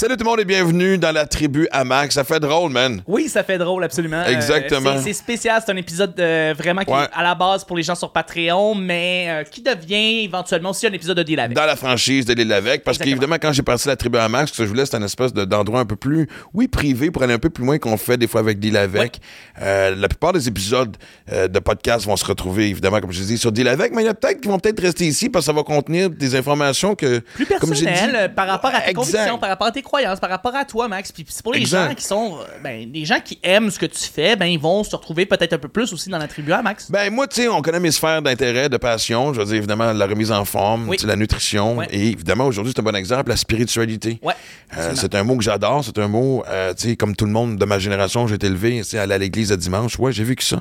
Salut tout le monde et bienvenue dans la tribu Max. Ça fait drôle, man. Oui, ça fait drôle, absolument. Euh, Exactement. c'est- c'est spécial, c'est un épisode euh, vraiment qui Ouais. est à la base pour les gens sur Patreon, mais euh, qui devient éventuellement aussi un épisode de Deal avec. Dans la franchise de l'île avec. Parce qu'évidemment, quand j'ai parti la tribu Max, ce que je voulais, c'était un espèce de- d'endroit un peu plus, oui, privé, pour aller un peu plus loin qu'on fait des fois avec Deal avec. La plupart des épisodes de podcast vont se retrouver, évidemment, comme je dis, sur Deal avec, mais il y en a peut-être qui vont peut-être rester ici parce que ça va contenir des informations que. plus comme j'ai personnel dit- euh, par rapport à tes Exact. convictions, par rapport à tes croyances, par rapport à toi, Max. Puis c'est pour les Exact. gens qui sont, euh, ben, les gens qui aiment ce que tu fais, ben ils vont se retrouver peut-être un peu plus aussi dans la tribu à Max? Ben, moi, tu sais, on connaît mes sphères d'intérêt, de passion. Je veux dire, évidemment, la remise en forme, Oui. la nutrition. Ouais. Et évidemment, aujourd'hui, c'est un bon exemple, la spiritualité. Ouais. Euh, c'est un mot que j'adore. C'est un mot, euh, tu sais, comme tout le monde de ma génération, j'ai été élevé, tu sais, aller à l'église le dimanche. Ouais, j'ai vécu ça.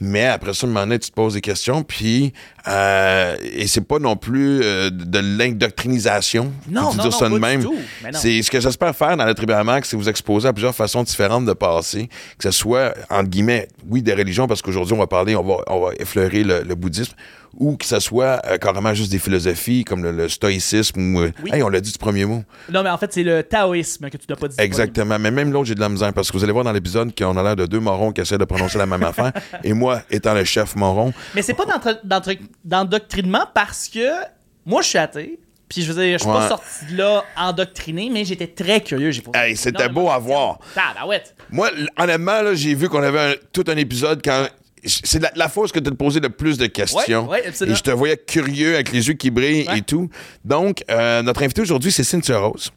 Mais après ça, un moment donné, tu te poses des questions. Puis, euh, et c'est pas non plus de l'indoctrinisation. Non, non, non, ça de pas du même. non. C'est ce que j'espère faire dans la tribu à Max, c'est vous exposer à plusieurs façons différentes de passer, que ce soit, entre guillemets, oui, des religions, parce qu'aujourd'hui, on va parler, on va, on va effleurer le, le bouddhisme, ou que ce soit euh, carrément juste des philosophies comme le, le stoïcisme, ou, euh, Oui. hey, on l'a dit du premier mot. Non, mais en fait, c'est le taoïsme que tu n'as pas dit. Exactement. Mais même l'autre, j'ai de la misère parce que vous allez voir dans l'épisode qu'on a l'air de deux morons qui essaient de prononcer la même affaire. Et moi, étant le chef moron, Mais c'est pas d'endoctrinement parce que moi, je suis athée. Puis je veux dire, je suis Ouais. pas sorti de là endoctriné, mais j'étais très curieux. J'ai Hey, c'était beau à voir. Tabarouette. moi, honnêtement, là, j'ai vu qu'on avait un- tout un épisode quand. C'est la, la fois où tu te posé le plus de questions. Ouais, ouais, absolument. et je te voyais curieux avec les yeux qui brillent et tout. Donc, euh, notre invité aujourd'hui, c'est Cynthia Rose.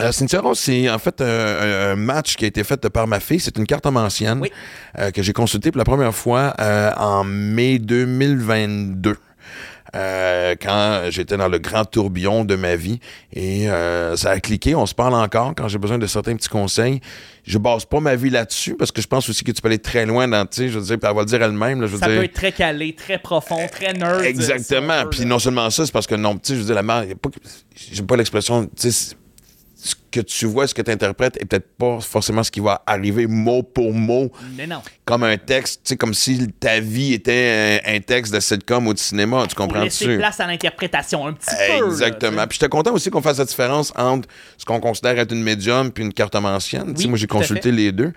Euh, Cynthia Rose, c'est en fait un, match qui a été fait par ma fille. C'est une carte ancienne Oui. euh, que j'ai consultée pour la première fois en mai 2022. Euh, quand j'étais dans le grand tourbillon de ma vie et euh, ça a cliqué, on se parle encore quand j'ai besoin de certains petits conseils. Je base pas ma vie là-dessus parce que je pense aussi que tu peux aller très loin dans, tu sais, je veux dire, elle va le dire elle-même, là, je veux Ça dire. peut être très calé, très profond, très nerd. si Exactement. veut, Puis non seulement ça, c'est parce que non, tu sais, je veux dire, la mère, y a pas, l'expression, tu sais, que tu vois, ce que tu interprètes est peut-être pas forcément ce qui va arriver mot pour mot Mais non. comme un texte, tu sais, comme si ta vie était un, un texte de sitcom ou de cinéma, tu Pour comprends laisser place à l'interprétation un petit peu. là, Exactement. tu Puis j'étais content aussi qu'on fasse la différence entre ce qu'on considère être une médium puis une cartomancienne. Tu sais, Oui, moi, j'ai consulté les deux.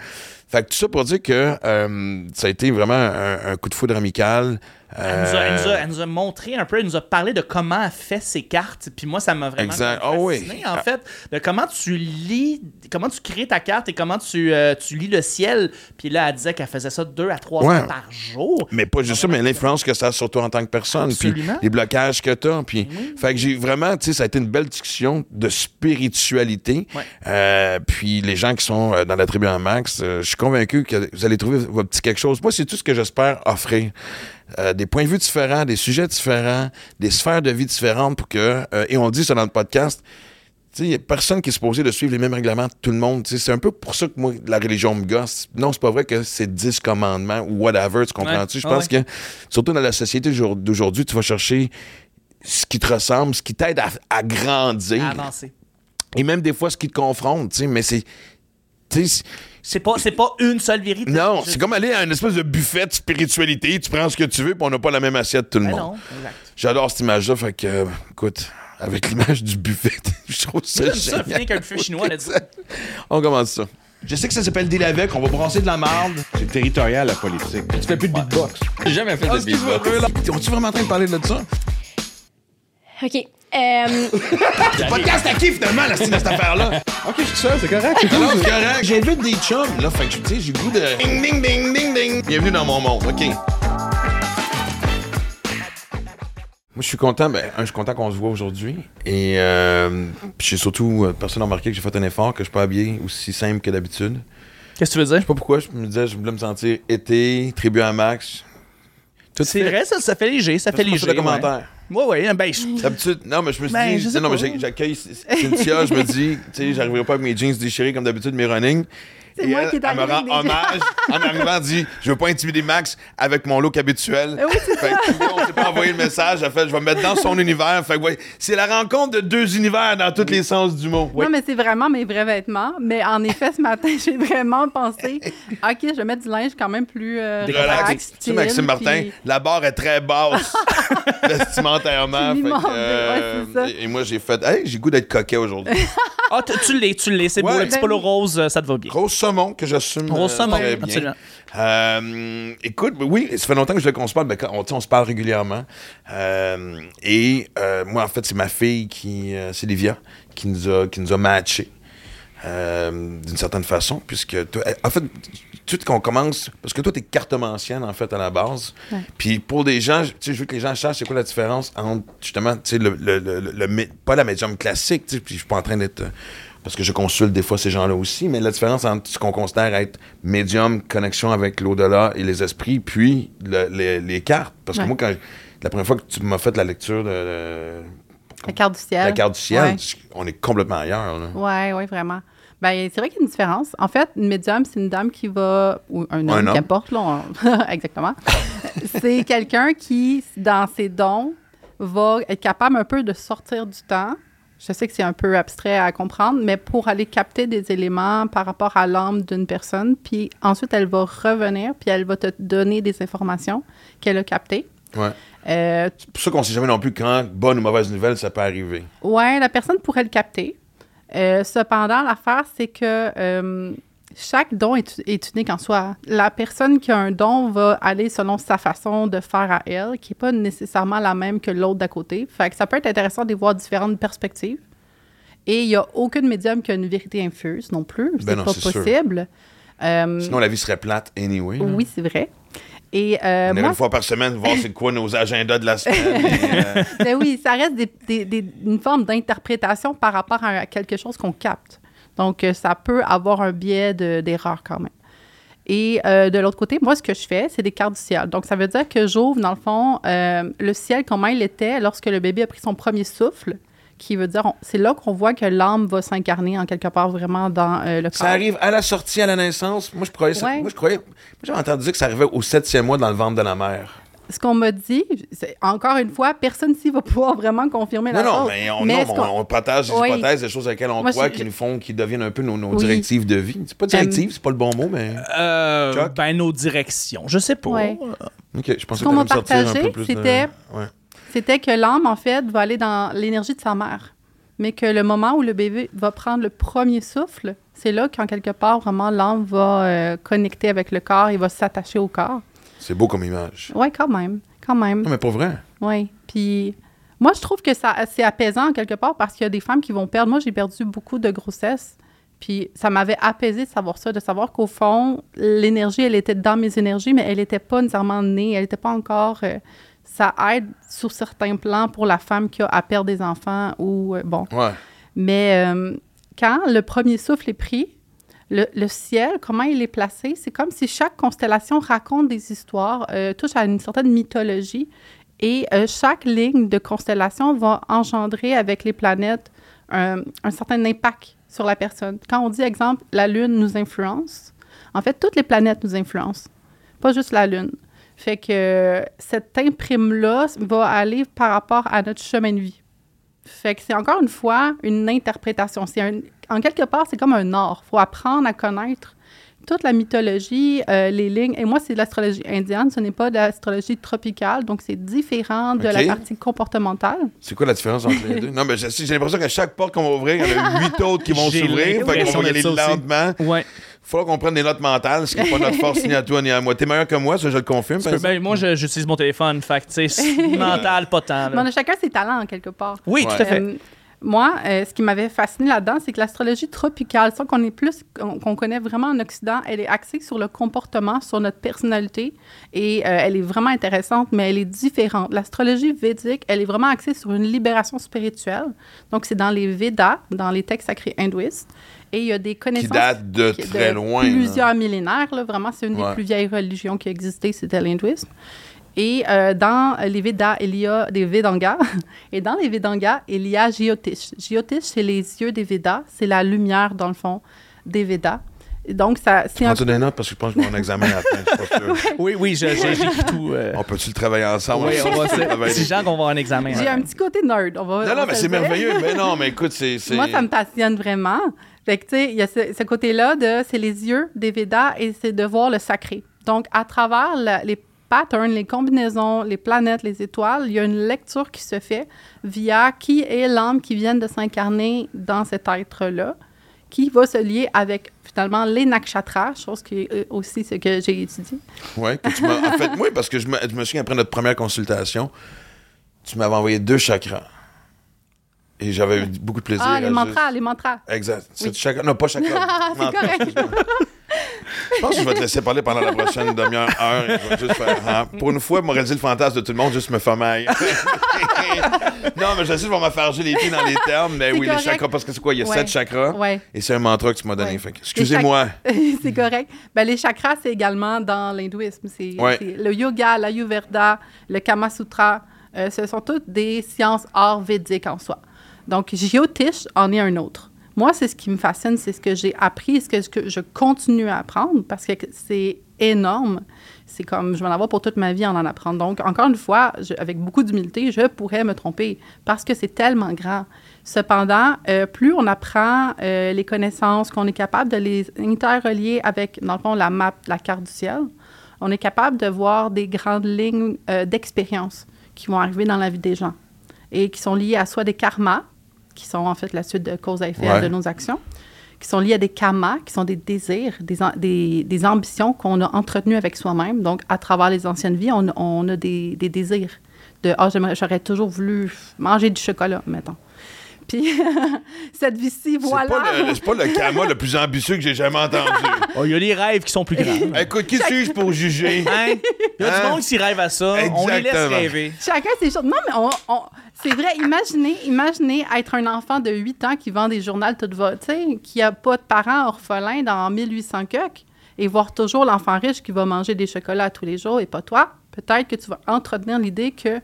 Fait que tout ça pour dire que euh, ça a été vraiment un, un coup de foudre amical. Elle nous, a, elle, nous a, Euh, elle nous a montré un peu, elle nous a parlé de comment elle fait ses cartes. Puis moi, ça m'a vraiment Exact. fasciné, Ah oui. en fait, de comment tu lis, comment tu crées ta carte et comment tu, euh, tu lis le ciel. Puis là, elle disait qu'elle faisait ça deux à trois Ouais. fois par jour. Mais pas juste ça, mais l'influence que ça a sur toi en tant que personne. Puis les blocages que tu as. Puis, fait que j'ai vraiment, tu sais, ça a été une belle discussion de spiritualité. Ouais. Euh, puis les gens qui sont euh, dans la tribu en max, euh, je suis convaincu que vous allez trouver votre petit quelque chose. Moi, c'est tout ce que j'espère offrir. Euh, des points de vue différents, des sujets différents, des sphères de vie différentes pour que, euh, et on le dit ça dans le podcast, tu il n'y a personne qui est supposé de suivre les mêmes règlements de tout le monde. C'est un peu pour ça que moi, la religion me gosse. Non, c'est pas vrai que c'est 10 commandements ou whatever, tu comprends-tu? Ouais. Je pense que, surtout dans la société d'aujourd'hui- tu vas chercher ce qui te ressemble, ce qui t'aide à, à grandir. À avancer. Et même des fois, ce qui te confronte, tu sais, mais c'est... C'est pas, c'est pas une seule vérité. non, c'est comme aller à une espèce de buffet de spiritualité. Tu prends ce que tu veux, puis on n'a pas la même assiette tout le Ben monde. non, exact. J'adore cette image-là, fait que, euh, écoute, avec l'image du buffet, je trouve ça J'aime ça, génial. finir qu'un buffet chinois, let's. On commence ça. Je sais que ça s'appelle deal avec, on va brasser de la marde. C'est territorial, la politique. Tu fais plus de beatbox. J'ai jamais fait de beatbox. On-tu vraiment en train de parler de ça? OK. Euh, Podcast à qui finalement, la style de cette affaire-là? OK, je suis ça, c'est correct. c'est correct. J'invite des chums, là, fait que, tu sais, j'ai le goût de... Ding, ding, ding, ding, ding. Bienvenue dans mon monde, OK. Moi, je suis content, ben, je suis content qu'on se voit aujourd'hui. Et euh, j'ai surtout, euh, personne n'a remarqué que j'ai fait un effort, que je suis pas habillé aussi simple que d'habitude. Je Qu'est-ce que tu veux dire? sais pas pourquoi, je me disais, je voulais me sentir été, tribu à max. Tout C'est fait. vrai, ça, ça fait léger, ça fait léger. fait de commentaires. Ouais, ouais, ben, je- D'habitude, non, mais je me suis Ben, dit, je non, mais j'accueille Cynthia, je me dis, tu sais, j'arriverai pas avec mes jeans déchirés comme d'habitude, mes running. C'est moi elle, qui est elle me rend hommage en arrivant, dit, je veux pas intimider Max avec mon look habituel. Oui, c'est fait que, on s'est pas envoyé le message, elle fait, je vais me mettre dans son univers. Fait que, ouais, c'est la rencontre de deux univers dans tous les sens du mot. Non, mais c'est vraiment mes vrais vêtements. Mais en effet, ce matin, j'ai vraiment pensé, OK, je vais mettre du linge quand même plus euh, Relax. relax. Tu sais, Maxime Martin, puis- la barre est très basse vestimentairement. Fait que, ouais, ça. et, et moi, j'ai fait, hey, j'ai goût d'être coquet aujourd'hui. Ah, tu- tu l'es, tu l'es. C'est beau, le petit polo rose, euh, ça te va bien. Saumon que j'assume Gros euh, saumon, très bien. absolument. Euh, écoute, oui, ça fait longtemps que je veux qu'on se parle. Quand- on, tu on se parle régulièrement. Euh, et euh, moi, en fait, c'est ma fille qui, euh, c'est Livia, qui nous a, qui nous a matchés. euh, d'une certaine façon, puisque toi- en fait, tout qu'on commence, parce que toi, t'es cartomancienne, en fait, à la base. Puis pour des gens, tu sais, je veux que les gens sachent c'est quoi la différence entre, justement, tu sais, le, le, le, le- le mé- pas la médium classique, tu sais, puis je suis pas en train d'être, euh, parce que je consulte des fois ces gens-là aussi, mais la différence entre ce qu'on considère être médium, connexion avec l'au-delà et les esprits, puis le- les, les cartes. Parce que Ouais. moi, quand, la première fois que tu m'as fait la lecture de, de- La carte du ciel. la carte du ciel, Ouais. on est complètement ailleurs. Oui, oui, vraiment. Ben, c'est vrai qu'il y a une différence. En fait, une médium, c'est une dame qui va. Ou un homme, Un homme. qu'importe, là. on- Exactement. c'est quelqu'un qui, dans ses dons, va être capable un peu de sortir du temps. Je sais que c'est un peu abstrait à comprendre, mais pour aller capter des éléments par rapport à l'âme d'une personne, puis ensuite elle va revenir, puis elle va te donner des informations qu'elle a captées. Ouais. Euh, C'est pour ça qu'on sait jamais non plus quand bonne ou mauvaise nouvelle ça peut arriver. Ouais, la personne pourrait le capter. Euh, cependant, l'affaire, c'est que euh, chaque don est, est unique en soi. La personne qui a un don va aller selon sa façon de faire à elle, qui n'est pas nécessairement la même que l'autre d'à côté. Fait que ça peut être intéressant de voir différentes perspectives. Et il n'y a aucune médium qui a une vérité infuse non plus. C'est Ben pas c'est sûr. possible. Euh, Sinon, la vie serait plate anyway. là. oui, c'est vrai. Et euh, On moi, une fois par semaine voir c'est quoi nos agendas de la semaine. et, euh, Ben oui, ça reste des- des- des- une forme d'interprétation par rapport à quelque chose qu'on capte. Donc, euh, ça peut avoir un biais de- d'erreur quand même. Et euh, de l'autre côté, moi, ce que je fais, c'est des cartes du ciel. Donc, ça veut dire que j'ouvre, dans le fond, euh, le ciel, comment il était lorsque le bébé a pris son premier souffle, qui veut dire, c'est là qu'on voit que l'âme va s'incarner en quelque part vraiment dans euh, le corps. ça arrive à la sortie, à la naissance. Moi, je croyais ça. Ouais. Moi, je croyais. Moi, j'avais entendu dire que ça arrivait au septième mois dans le ventre de la mère. Ce qu'on m'a dit, c'est- encore une fois, personne ici va pouvoir vraiment confirmer la Non, non, chose. mais on, Mais non, ce mais qu'on- on, on partage des Oui. hypothèses, des choses auxquelles on Moi, croit je- qui nous font, qui deviennent un peu nos, nos Oui. directives de vie. C'est pas directive, c'est pas le bon mot, mais. Euh, ben, nos directions. Je sais pas. Ouais. Ok, je pensais qu'on que me sortir un partagé, peu plus de- c'était- Ouais. c'était que l'âme, en fait, va aller dans l'énergie de sa mère. Mais que le moment où le bébé va prendre le premier souffle, c'est là qu'en quelque part, vraiment, l'âme va euh, connecter avec le corps, il va s'attacher au corps. C'est beau comme image. Oui, quand même. Quand même. Non, mais pas vrai. Oui. Puis moi, je trouve que ça, c'est apaisant en quelque part parce qu'il y a des femmes qui vont perdre. Moi, j'ai perdu beaucoup de grossesse. Puis ça m'avait apaisé de savoir ça, de savoir qu'au fond, l'énergie, elle était dans mes énergies, mais elle n'était pas nécessairement née. Elle n'était pas encore. euh, ça aide sur certains plans pour la femme qui a à perdre des enfants ou. euh, bon. Ouais. Mais euh, quand le premier souffle est pris, le, ciel, comment il est placé, c'est comme si chaque constellation raconte des histoires, euh, touche à une certaine mythologie, et euh, chaque ligne de constellation va engendrer avec les planètes un, certain impact sur la personne. Quand on dit, exemple, la Lune nous influence, en fait, toutes les planètes nous influencent, pas juste la Lune. Fait que cette imprime-là va aller par rapport à notre chemin de vie. Fait que c'est encore une fois une interprétation. C'est un- en quelque part, c'est comme un art. Il faut apprendre à connaître toute la mythologie, euh, les lignes. Et moi, c'est de l'astrologie indienne, ce n'est pas de l'astrologie tropicale, donc c'est différent de la partie comportementale. C'est quoi la différence entre les deux? Non, mais j'ai l'impression qu'à chaque porte qu'on va ouvrir, il y en a huit autres qui vont s'ouvrir. Fait qu'on va y aller lentement. Ouais. Il faudra qu'on prenne des notes mentales, ce qui n'est pas notre force ni à toi ni à moi. T'es meilleur que moi, ça, je le confirme. Peux- ben, moi, j'utilise mon téléphone. Fait que, tu sais, mental, pas tant. Mais là. on a chacun ses talents, en quelque part. Oui, Ouais. tout à fait. Euh, moi, euh, ce qui m'avait fasciné là-dedans, c'est que l'astrologie tropicale, ça qu'on est plus, qu'on connaît vraiment en Occident, elle est axée sur le comportement, sur notre personnalité, et euh, elle est vraiment intéressante, mais elle est différente. L'astrologie védique, elle est vraiment axée sur une libération spirituelle. Donc, c'est dans les Védas, dans les textes sacrés hindouistes, et il y a des Qui connaissances date de qui- très loin. là. Plusieurs millénaires, là, vraiment, c'est une Ouais. des plus vieilles religions qui a existé, c'était l'hindouisme. Et euh, dans les Védas, il y a des Vedangas. Et dans les Vedangas, il y a Jyotish. Jyotish, c'est les yeux des Védas. C'est la lumière, dans le fond, des Védas. Et donc, ça, c'est un... Des notes parce que je pense que mon examen à la fin. Oui, oui, j'écris tout. euh. On peut-tu le travailler ensemble? Oui, on va se. Si Jean qu'on va avoir un examen. J'ai un petit côté nerd. On va, Non, on non, mais c'est merveilleux. Mais non, mais écoute, c'est. c'est- Moi, ça me passionne vraiment. Fait que, tu sais, il y a ce, ce côté-là de c'est les yeux des Védas et c'est de voir le sacré. Donc, à travers la- les patterns, les combinaisons, les planètes, les étoiles. Il y a une lecture qui se fait via qui est l'âme qui vient de s'incarner dans cet être-là, qui va se lier avec finalement les nakshatras, chose qui est euh, aussi ce que j'ai étudié. M'as- en fait, oui, parce que je me, je me souviens après notre première consultation, tu m'avais envoyé deux chakras. Et j'avais eu beaucoup de plaisir. Ah, les mantras, juste- les mantras. Exact. C'est Oui. chakra. Non, pas chakra. Ah, c'est correct. Je pense que je vais te laisser parler pendant la prochaine demi-heure, heure. et je vais juste faire, ah, pour une fois, dit le fantasme de tout le monde, juste me faire non, mais je sais, je vais me faire les pieds dans les termes, mais oui, les chakras, parce que c'est quoi? Il y a Ouais. sept chakras. Ouais. Et c'est un mantra que tu m'as donné. Ouais. Excusez-moi. c'est correct. Ben, les chakras, c'est également dans l'hindouisme. C'est le yoga, l'ayurveda, le kama sutra. euh, ce sont toutes des sciences hors védiques en soi. Donc, Jyotish en est un autre. Moi, c'est ce qui me fascine, c'est ce que j'ai appris, ce que, je continue à apprendre parce que c'est énorme. C'est comme, je vais en avoir pour toute ma vie en en apprendre. Donc, encore une fois, avec beaucoup d'humilité, je pourrais me tromper parce que c'est tellement grand. Cependant, euh, plus on apprend euh, les connaissances, qu'on est capable de les interrelier avec, dans le fond, la map, la carte du ciel, on est capable de voir des grandes lignes euh, d'expérience qui vont arriver dans la vie des gens et qui sont liées à soit des karmas, qui sont en fait la suite de cause à effet Ouais. de nos actions, qui sont liées à des kamas, qui sont des désirs, des, des, des ambitions qu'on a entretenues avec soi-même. Donc, à travers les anciennes vies, on, on a des, des désirs de « Ah, j'aurais toujours voulu manger du chocolat, mettons. » Puis, cette vie-ci, voilà. le- C'est pas le karma le plus ambitieux que j'ai jamais entendu. Oh, Il y a des rêves qui sont plus grands. Écoute, qui suis-je pour juger? Hein? Il y a Hein? du monde qui rêve à ça. On les laisse rêver. Chacun ses choses. Non, mais on, on- c'est vrai, imaginez, imaginez être un enfant de 8 ans qui vend des journaux toute votre, tu sais, qui a pas de parents orphelins dans 1800 coques et voir toujours l'enfant riche qui va manger des chocolats tous les jours et pas toi. Peut-être que tu vas entretenir l'idée que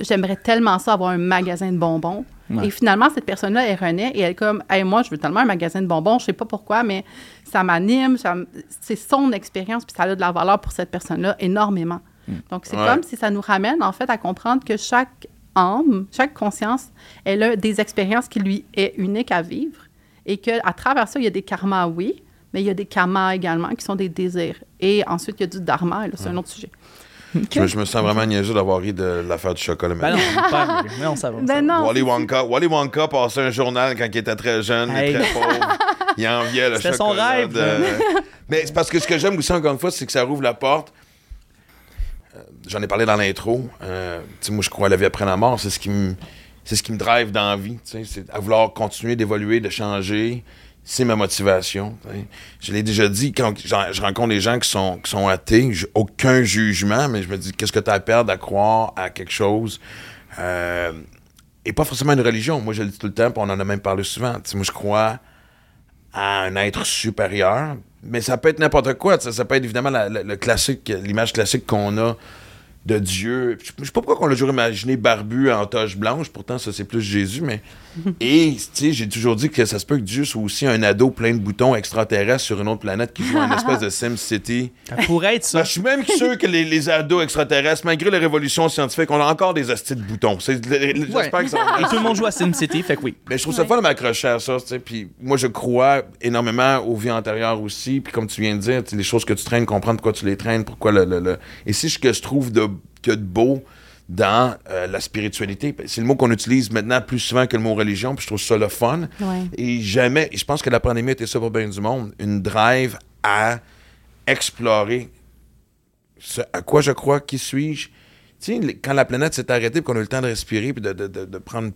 j'aimerais tellement ça avoir un magasin de bonbons. Ouais. Et finalement, cette personne-là, elle renaît et elle est comme, hey, moi, je veux tellement un magasin de bonbons, je sais pas pourquoi, mais ça m'anime, c'est son expérience, puis ça a de la valeur pour cette personne-là énormément. Donc, c'est Ouais. comme si ça nous ramène, en fait, à comprendre que chaque âme, chaque conscience, elle a des expériences qui lui est unique à vivre et qu'à travers ça, il y a des karmas, oui, mais il y a des kamas également qui sont des désirs. Et ensuite, il y a du dharma, et là, c'est un autre sujet. Je, me- je me sens vraiment niaiseux d'avoir ri de l'affaire du chocolat. Ben maintenant. non, pas, non, ça va. ça Ben va. non, Wally Wonka. Wally Wonka passait un journal quand il était très jeune, Hey. très pauvre. Il enviait le C'était son chocolat. rêve, de- Mais c'est parce que ce que j'aime aussi, encore une fois, c'est que ça rouvre la porte. Euh, J'en ai parlé dans l'intro. Euh, tu sais, moi, je crois à la vie après la mort. C'est ce qui me, c'est ce qui me drive dans la vie. tu sais, C'est à vouloir continuer d'évoluer, de changer. C'est ma motivation. Je l'ai déjà dit, quand je rencontre des gens qui sont, qui sont athées, aucun jugement, mais je me dis, qu'est-ce que tu as à perdre à croire à quelque chose? Euh, et pas forcément une religion. Moi, je le dis tout le temps, puis on en a même parlé souvent. Moi, je crois à un être supérieur, mais ça peut être n'importe quoi. Ça, peut être évidemment le classique, l'image classique qu'on a de Dieu. Je sais pas pourquoi on l'a toujours imaginé barbu en toche blanche, pourtant ça c'est plus Jésus, mais... Et, tu sais, j'ai toujours dit que ça se peut que Dieu soit aussi un ado plein de boutons extraterrestres sur une autre planète qui joue à une espèce de Sim City. Ça pourrait être Ben, ça. je suis même sûr que les, les ados extraterrestres, malgré les révolutions scientifiques, on a encore des hosties de boutons. J'espère que ça va Et tout le monde joue à SimCity, fait que oui. mais je trouve ça fun de m'accrocher à ça, tu sais. Puis moi, je crois énormément aux vies antérieures aussi. Puis comme tu viens de dire, tu sais, les choses que tu traînes, comprendre pourquoi tu les traînes, pourquoi le. le- le- Et si ce que je trouve de, que de beau dans euh, la spiritualité, c'est le mot qu'on utilise maintenant plus souvent que le mot religion, puis je trouve ça le fun. Ouais. Et jamais, je pense que la pandémie était ça pour bien du monde, une drive à explorer ce à quoi je crois, qui suis-je. Tu sais, quand la planète s'est arrêtée, qu'on a eu le temps de respirer, puis de, de, de, de prendre,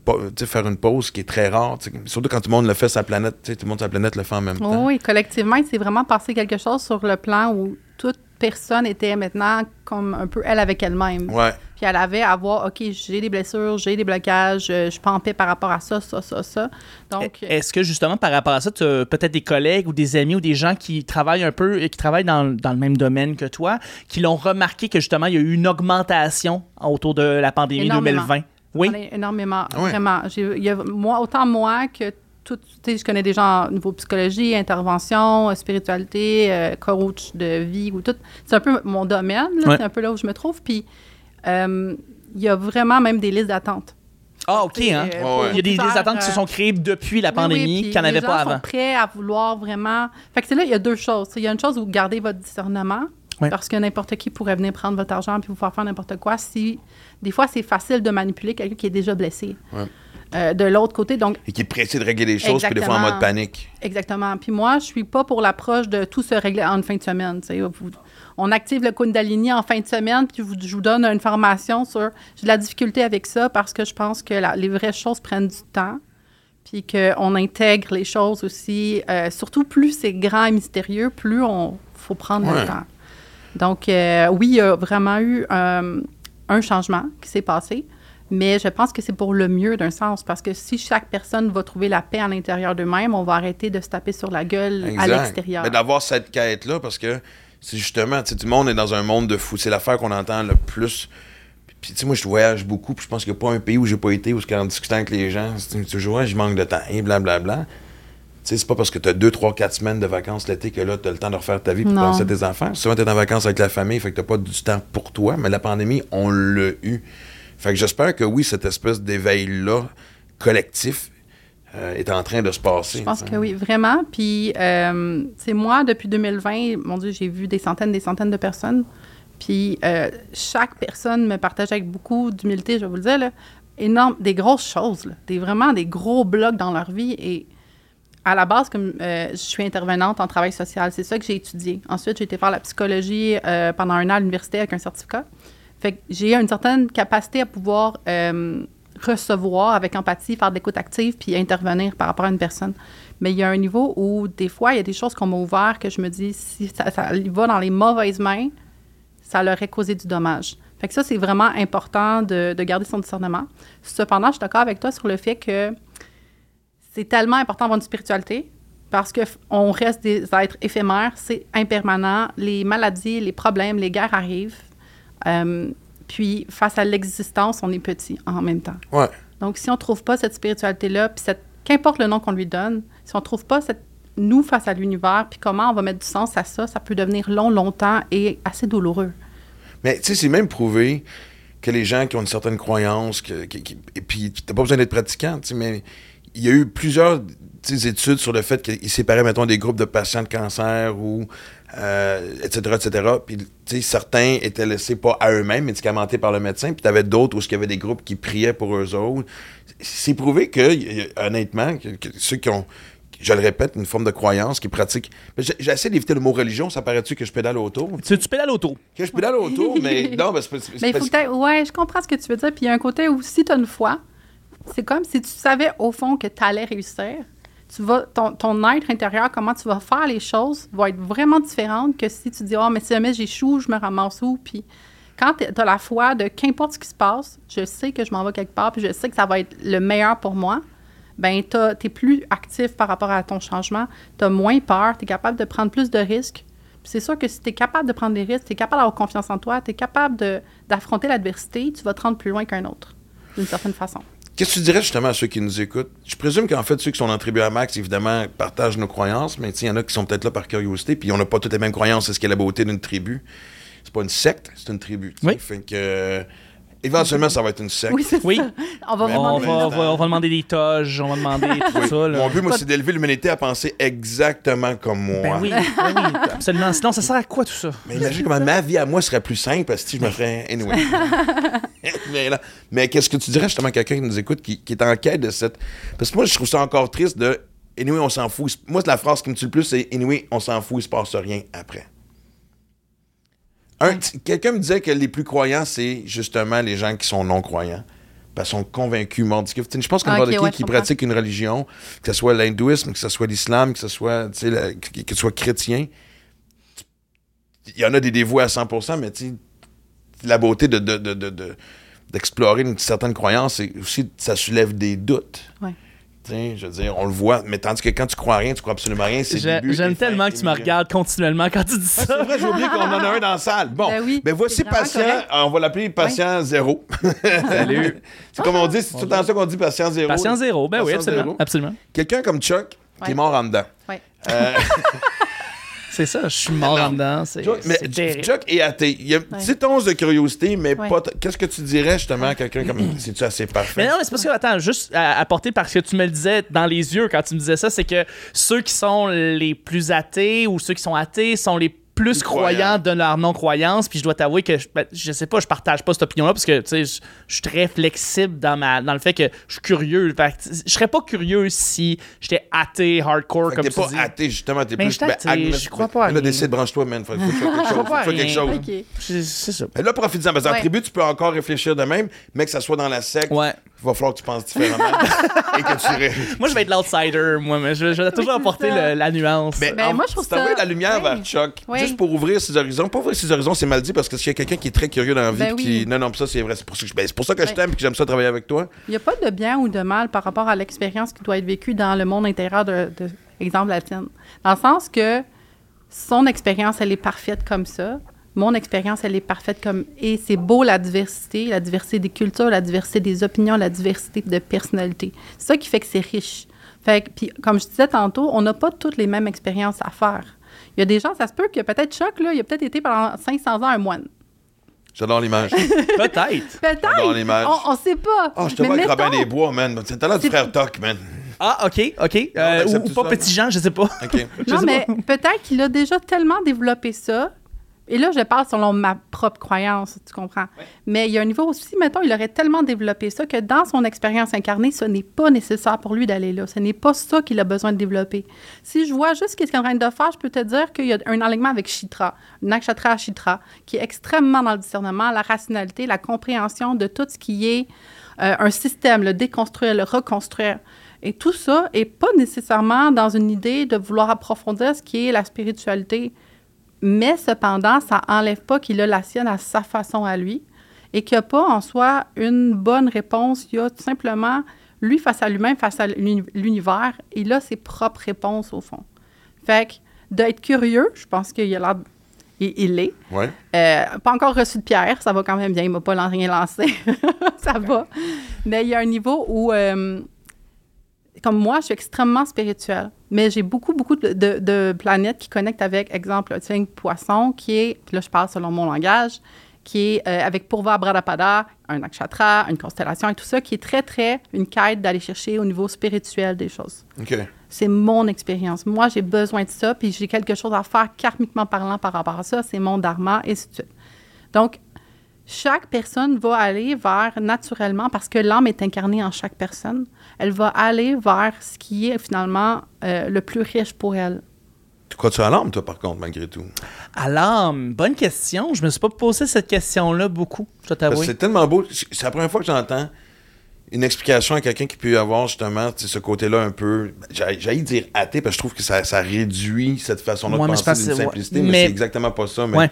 faire une pause qui est très rare, surtout quand tout le monde le fait sa planète, tout le monde sa planète le fait en même temps. Oui, collectivement, il s'est vraiment passé quelque chose sur le plan où toute personne était maintenant comme un peu elle avec elle-même. Ouais. Puis elle avait à voir, OK, j'ai des blessures, j'ai des blocages, euh, je suis pas en paix par rapport à ça, ça, ça, ça. Donc, euh, Est-ce que justement par rapport à ça, tu as peut-être des collègues ou des amis ou des gens qui travaillent un peu et qui travaillent dans, dans le même domaine que toi, qui l'ont remarqué que justement il y a eu une augmentation autour de la pandémie Énormément. 2020? Oui? Énormément, Ouais. vraiment. J'ai- il y a, moi, autant moi que tout, tu sais, je connais des gens au niveau psychologie, intervention, euh, spiritualité, euh, coach de vie ou tout. C'est un peu mon domaine, Ouais. c'est un peu là où je me trouve. Puis, euh, il y a vraiment même des listes d'attente. Ah, OK, hein? Euh, ouais. Il y a des, des attentes qui se euh, sont créées depuis la pandémie oui, qu'il n'y en avait les pas gens avant. sont prêts à vouloir vraiment. Fait que c'est là, il y a deux choses. Il y a une chose où garder votre discernement. Parce que n'importe qui pourrait venir prendre votre argent puis vous faire faire n'importe quoi. Si des fois c'est facile de manipuler quelqu'un qui est déjà blessé. Ouais. Euh, de l'autre côté, donc Et qui est pressé de régler les choses, puis des fois en mode panique. Exactement. Puis moi, je suis pas pour l'approche de tout se régler en une fin de semaine. Vous- on active le Kundalini en fin de semaine, puis vous- je vous donne une formation sur. J'ai de la difficulté avec ça parce que je pense que la- les vraies choses prennent du temps, puis qu'on intègre les choses aussi. euh, surtout plus c'est grand et mystérieux, plus on faut prendre Ouais. le temps. Donc, euh, oui, il y a vraiment eu euh, un changement qui s'est passé. Mais je pense que c'est pour le mieux d'un sens, parce que si chaque personne va trouver la paix à l'intérieur d'eux-mêmes, on va arrêter de se taper sur la gueule à l'extérieur. Mais d'avoir cette quête-là, parce que c'est justement, tu sais, tout le monde est dans un monde de fou. C'est l'affaire qu'on entend le plus. Puis, tu sais, moi, je voyage beaucoup, puis je pense qu'il n'y a pas un pays où j'ai pas été, où, en discutant avec les gens, c'est toujours, je manque de temps, et blablabla. Tu sais, c'est pas parce que tu as deux, trois, quatre semaines de vacances l'été que là, tu as le temps de refaire ta vie pour penser à tes enfants. Souvent, tu es en vacances avec la famille, fait que tu pas du temps pour toi, mais la pandémie, on l'a eu. Fait que j'espère que oui, cette espèce d'éveil-là, collectif, euh, est en train de se passer. Je pense que oui, vraiment. Puis, euh, c'est moi, depuis 2020, mon Dieu, j'ai vu des centaines, des centaines de personnes. Puis, euh, chaque personne me partage avec beaucoup d'humilité, je vais vous le dire, là, énorme, des grosses choses, là, des, vraiment des gros blocs dans leur vie. Et à la base, comme je suis intervenante en travail social, c'est ça que j'ai étudié. Ensuite, j'ai été faire la psychologie pendant un an à l'université avec un certificat. Fait que j'ai une certaine capacité à pouvoir euh, recevoir avec empathie, faire de l'écoute active, puis intervenir par rapport à une personne. Mais il y a un niveau où, des fois, il y a des choses qu'on m'a ouvert que je me dis, si ça, ça va dans les mauvaises mains, ça leur aurait causé du dommage. Fait que ça, c'est vraiment important de, de garder son discernement. Cependant, je suis d'accord avec toi sur le fait que c'est tellement important d'avoir une spiritualité parce qu'on reste des êtres éphémères, c'est impermanent. Les maladies, les problèmes, les guerres arrivent. Euh, puis, face à l'existence, on est petit en même temps. Ouais. Donc, si on ne trouve pas cette spiritualité-là, puis cette, qu'importe le nom qu'on lui donne, si on ne trouve pas cette, nous face à l'univers, puis comment on va mettre du sens à ça, ça peut devenir long, longtemps et assez douloureux. Mais tu sais, c'est même prouvé que les gens qui ont une certaine croyance, que, que- qui- et puis t'as pas besoin d'être pratiquant, mais il y a eu plusieurs études sur le fait qu'ils séparaient, mettons, des groupes de patients de cancer ou euh, etc., etc. Puis, tu sais, certains étaient laissés pas à eux-mêmes, médicamentés par le médecin, puis t'avais d'autres où il y avait des groupes qui priaient pour eux autres. C'est prouvé que, honnêtement, que, que ceux qui ont, je le répète, une forme de croyance, qui j'ai- J'essaie d'éviter le mot religion, ça paraît-tu que je pédale autour? Tu, tu pédales autour? Que je pédale autour, mais non, mais c'est faut que Ouais, je comprends ce que tu veux dire. Puis il y a un côté où, si tu as une foi, c'est comme si tu savais au fond que tu allais réussir. Ton, être intérieur, comment tu vas faire les choses, va être vraiment différente que si tu dis, oh, mais si jamais j'échoue, je me ramasse où? Puis quand tu as la foi de qu'importe ce qui se passe, je sais que je m'en vais quelque part, puis je sais que ça va être le meilleur pour moi. Ben, tu es plus actif par rapport à ton changement, tu as moins peur, tu es capable de prendre plus de risques. C'est sûr que si tu es capable de prendre des risques, tu es capable d'avoir confiance en toi, tu es capable d'affronter l'adversité, tu vas te rendre plus loin qu'un autre, d'une certaine façon. Qu'est-ce que tu dirais justement à ceux qui nous écoutent? Je présume qu'en fait, ceux qui sont dans Tribu à Max, évidemment, partagent nos croyances, mais il y en a qui sont peut-être là par curiosité, puis on n'a pas toutes les mêmes croyances. C'est ce qui est la beauté d'une tribu? C'est pas une secte, c'est une tribu. Oui. Fait que, euh, éventuellement, ça va être une secte. Oui, c'est Oui. ça. On va Mais On va, ben, on va- on va demander des toges, on va demander tout Oui. ça. là. Mon but, moi, c'est d'élever l'humanité à penser exactement comme moi. Ben oui, ben oui, absolument. Sinon, ça sert à quoi tout ça? Mais imagine comment ma vie à moi serait plus simple parce que si je me ferais. Anyway. mais là- mais qu'est-ce que tu dirais justement à quelqu'un qui nous écoute qui, qui est en quête de cette. Parce que moi, je trouve ça encore triste de. Anyway, on s'en fout. Moi, la phrase qui me tue le plus, c'est Anyway, on s'en fout, il se passe rien après. T- Quelqu'un me disait que les plus croyants, c'est justement les gens qui sont non-croyants. Qu'ils sont convaincus, Je pense que Ah, ok, qui ouais, pratique une religion, que ce soit l'hindouisme, que ce soit l'islam, que ce soit, la- que, que ce soit chrétien, il y en a des dévoués à 100%, mais la beauté de, de- de- de- de- d'explorer une certaine croyance, c'est aussi ça soulève des doutes. Ouais. Tu sais, je veux dire, on le voit, mais tandis que quand tu crois à rien, tu crois absolument à rien, c'est J'aime tellement que tu me regardes continuellement quand tu dis Ah, ça. c'est vrai, j'ai oublié qu'on en a un dans la salle. Bon, Ben oui, voici c'est vraiment patient, correct. on va l'appeler patient zéro. Salut. c'est comme on dit, c'est tout le temps ça qu'on dit patient zéro. Patient zéro, ben oui, absolument. Quelqu'un comme Chuck qui Ouais. est mort en dedans. Ouais. Euh, C'est ça, je suis mort Non. en dedans. C'est mais. Chuck est athée. Il y a une petite once de curiosité, mais Ouais. pas. Qu'est-ce que tu dirais justement à quelqu'un comme. C'est-tu assez parfait? Mais non, mais c'est parce que, attends, juste à apporter parce que tu me le disais dans les yeux quand tu me disais ça, c'est que ceux qui sont les plus athées ou ceux qui sont athées sont les plus croyants. croyants de leur non-croyance. Puis je dois t'avouer que je, ben, je sais pas, je partage pas cette opinion-là parce que tu sais, je, je suis très flexible dans, ma, dans le fait que je suis curieux. Fait je serais pas curieux si j'étais athée, hardcore, Fait comme t'es tu pas dis. athée, justement. T'es Ben, plus. Agnes- je crois pas Là, décide, branche-toi, man. Faut, quelque chose. Faut que tu fasses quelque chose. C'est ça. Et là, profites-en. Parce que dans Ouais. la tribu, tu peux encore réfléchir de même, mais que ça soit dans la secte, Ouais. il va falloir que tu penses différemment. et que tu ré- Moi, je vais être l'outsider, moi, mais je, je vais toujours apporter le- la nuance. Mais Ben, en- moi, je trouve ça- la lumière Oui. vers Chuck, Oui. Juste pour ouvrir ses horizons. Pas ouvrir ses horizons, c'est mal dit parce que s'il y a quelqu'un qui est très curieux dans la vie, Ben oui. qui... non, non, ça, c'est vrai. C'est pour ça que je, ben, pour ça que je t'aime et que j'aime ça travailler avec toi. Il n'y a pas de bien ou de mal par rapport à l'expérience qui doit être vécue dans le monde intérieur de, de exemple, la tienne. Dans le sens que son expérience, elle est parfaite comme ça. Mon expérience, elle est parfaite comme... Et c'est beau, la diversité, la diversité des cultures, la diversité des opinions, la diversité de personnalités. C'est ça qui fait que c'est riche. Fait que, puis, comme je disais tantôt, on n'a pas toutes les mêmes expériences à faire. Il y a des gens, ça se peut que peut-être Chuck, là, il a peut-être été pendant 500 ans un moine. J'adore l'image. Peut-être. Peut-être! J'adore l'image. On ne sait pas. Oh, je te Mais vois avec mettons- Robin des Bois, man. C'est le talent du frère Toc, man. Ah, OK, OK. Euh, ou, pas ça? Petit Jean, je sais pas. OK. Non, sais mais peut-être qu'il a déjà tellement développé ça. Et là, je parle selon ma propre croyance, tu comprends. Mais il y a un niveau aussi, mettons, il aurait tellement développé ça que dans son expérience incarnée, ce n'est pas nécessaire pour lui d'aller là. Ce n'est pas ça qu'il a besoin de développer. Si je vois juste ce qu'il est en train de faire, je peux te dire qu'il y a un alignement avec Chitra, Nakshatra à Chitra, qui est extrêmement dans le discernement, la rationalité, la compréhension de tout ce qui est euh, un système, le déconstruire, le reconstruire. Et tout ça est pas nécessairement dans une idée de vouloir approfondir ce qui est la spiritualité. Mais cependant, ça enlève pas qu'il a la sienne à sa façon à lui et qu'il n'y a pas en soi une bonne réponse. Il y a tout simplement lui face à lui-même, face à l'uni- l'univers. Il a ses propres réponses au fond. Fait que d'être curieux, je pense qu'il a l'air. Il, il l'est. Ouais. Euh, pas encore reçu de pierre, ça va quand même bien. Il m'a pas rien lancé. ça va. Mais il y a un niveau où, euh, comme moi, je suis extrêmement spirituelle. Mais j'ai beaucoup, beaucoup de, de- de planètes qui connectent avec, exemple, le signe poisson, qui est, puis là, je parle selon mon langage, qui est euh, avec Purva Bradapada, un nakshatra, une constellation et tout ça, qui est très, très une quête d'aller chercher au niveau spirituel des choses. OK. C'est mon expérience. Moi, j'ai besoin de ça, puis j'ai quelque chose à faire karmiquement parlant par rapport à ça. C'est mon dharma, et ainsi de suite. Donc, chaque personne va aller vers, naturellement, parce que l'âme est incarnée en chaque personne, elle va aller vers ce qui est finalement euh, le plus riche pour elle. Tu crois-tu à l'âme, toi, par contre, malgré tout? À l'âme, bonne question. Je me suis pas posé cette question-là beaucoup, je dois t'avouer. c'est tellement beau. C'est la première fois que j'entends une explication à quelqu'un qui peut avoir justement ce côté-là un peu. J'ai j'ai dire athée parce que je trouve que ça, ça réduit cette façon-là Ouais, de penser pense d'une simplicité, ouais. mais, Mais- c'est exactement pas ça. Mais Ouais.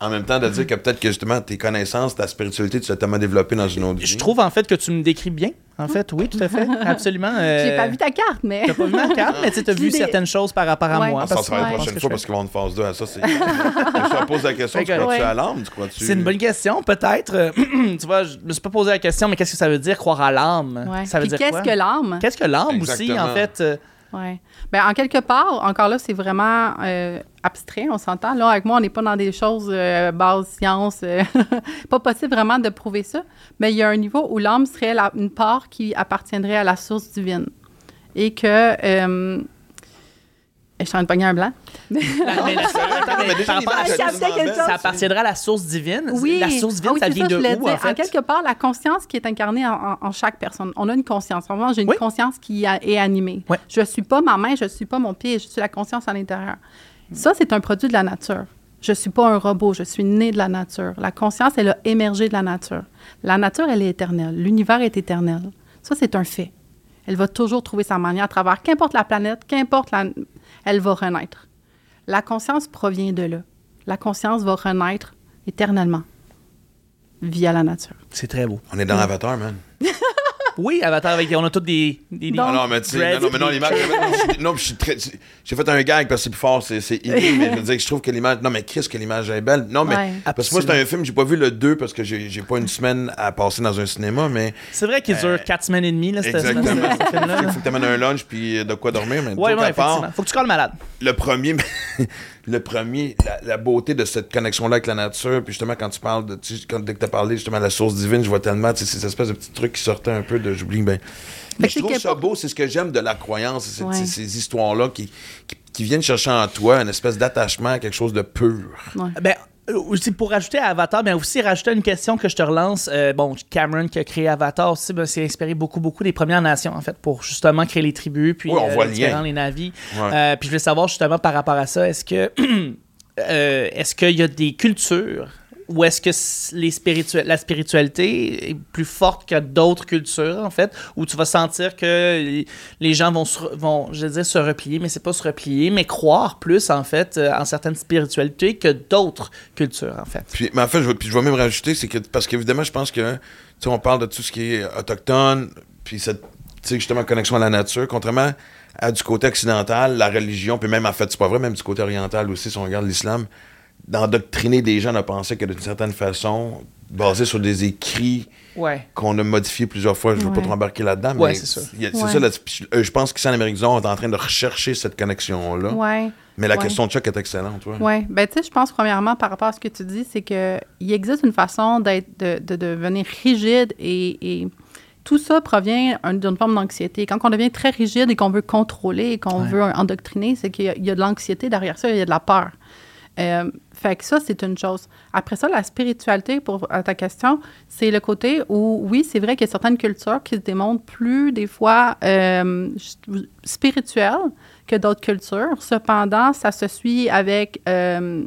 en même temps, de dire que peut-être que justement tes connaissances, ta spiritualité, tu l'as tellement développée dans une autre vie. Je trouve en fait que tu me décris bien. En fait, oui, tout à fait. Absolument. euh, J'ai pas vu ta carte, mais. T'as pas vu ma carte, mais tu as vu des- certaines choses par rapport à Ouais. moi. Ah, ça, parce je la prochaine fois parce qu'il va y avoir une phase 2 à ça. C'est... je te pose la question, tu que- crois-tu Ouais. à l'âme? Tu crois-tu... C'est une bonne question, peut-être. Euh, tu vois, je me suis pas posé la question, mais qu'est-ce que ça veut dire croire à l'âme? Ouais. Ça veut Puis dire qu'est-ce quoi? que l'âme? Qu'est-ce que l'âme aussi, en fait? Oui. Bien, en quelque part, encore là, c'est vraiment euh, abstrait, on s'entend. Là, avec moi, on n'est pas dans des choses euh, base science. euh, pas possible vraiment de prouver ça. Mais il y a un niveau où l'âme serait une part qui appartiendrait à la source divine. Et que. Je suis en train de pogner un blanc. mais la- attends, mais déjà, à la ça appartiendra à la source divine. Oui. La source divine, Ah oui, ça vient de où, en fait? quelque part, la conscience qui est incarnée en, en- en chaque personne. On a une conscience. En moi, j'ai une Oui. conscience qui a- est animée. Ouais. Je ne suis pas ma main, je ne suis pas mon pied, je suis la conscience à l'intérieur. Ça, c'est un produit de la nature. Je ne suis pas un robot, je suis né de la nature. La conscience, elle a émergé de la nature. La nature, elle est éternelle. L'univers est éternel. Ça, c'est un fait. Elle va toujours trouver sa manière à travers, qu'importe la planète, qu'importe la... Elle va renaître. La conscience provient de là. La conscience va renaître éternellement via la nature. C'est très beau. On est dans Avatar, man. Oui, Avatar, avec, on a tous des. des, Donc- Ah non, mais tu sais, non, non, mais non, l'image. non, je- Non, puis je suis très. J'ai fait un gag parce que c'est plus fort, c'est inné, mais je veux dire que je trouve que l'image. Non, mais Chris, que l'image est belle. Non, mais. Ouais. Parce que moi, c'est un film, j'ai pas vu le 2 parce que j'ai pas une semaine à passer dans un cinéma, mais. C'est vrai qu'il dure 4 semaines et demie, là, cette Exactement. ce film-là. Il faut que t'amènes un lunch puis de quoi dormir, mais Ouais, ouais. Faut que tu colles malade. le premier, le premier, la, la beauté de cette connexion-là avec la nature, puis justement, quand tu parles de, tu sais, quand, dès que tu as parlé justement de la source divine, je vois tellement, tu sais, ces espèces de petits trucs qui sortaient un peu de, j'oublie, ben. Mais je c'est trouve ça beau, c'est ce que j'aime de la croyance, c'est Ouais. ces, ces histoires-là qui, qui qui viennent chercher en toi une espèce d'attachement à quelque chose de pur. Ben, euh, aussi pour rajouter à Avatar, mais aussi rajouter une question que je te relance. Euh, bon, Cameron qui a créé Avatar aussi, ben, s'est inspiré beaucoup, beaucoup des Premières Nations, en fait, pour justement créer les tribus, puis Oui, on euh, voit le les les navis. Ouais. Euh, puis je voulais savoir justement par rapport à ça, est-ce que euh, est-ce qu'il y a des cultures ou est-ce que les la spiritualité est plus forte que d'autres cultures, en fait, où tu vas sentir que les- gens vont, se vont je veux dire, se replier, mais c'est pas se replier, mais croire plus, en fait, euh, en certaines spiritualités que d'autres cultures, en fait. Puis, mais en fait, je, puis je vais même rajouter, c'est que, parce qu'évidemment, je pense que, tu sais, on parle de tout ce qui est autochtone, puis cette, justement, connexion à la nature, contrairement à du côté occidental, la religion, puis même, en fait, c'est pas vrai, même du côté oriental aussi, si on regarde l'islam, d'endoctriner des gens à penser que d'une certaine façon, basé sur des écrits Ouais. qu'on a modifiés plusieurs fois, je veux pas trop embarquer là-dedans, mais c'est ça, là, puis je euh, je pense qu'ici en Amérique du Nord, on est en train de rechercher cette connexion-là. Mais la question de Chuck est excellente, ouais. Oui, ben tu sais, je pense premièrement par rapport à ce que tu dis, c'est que il existe une façon d'être, de, de devenir rigide et, et tout ça provient un- d'une forme d'anxiété. Quand on devient très rigide et qu'on veut contrôler et qu'on Ouais. veut endoctriner, c'est qu'il y y a de l'anxiété derrière ça, il y a de la peur. Euh, fait que ça, c'est une chose. Après ça, la spiritualité, pour ta question, c'est le côté où, oui, c'est vrai qu'il y a certaines cultures qui se démontrent plus, des fois, euh, spirituelles que d'autres cultures. Cependant, ça se suit avec euh,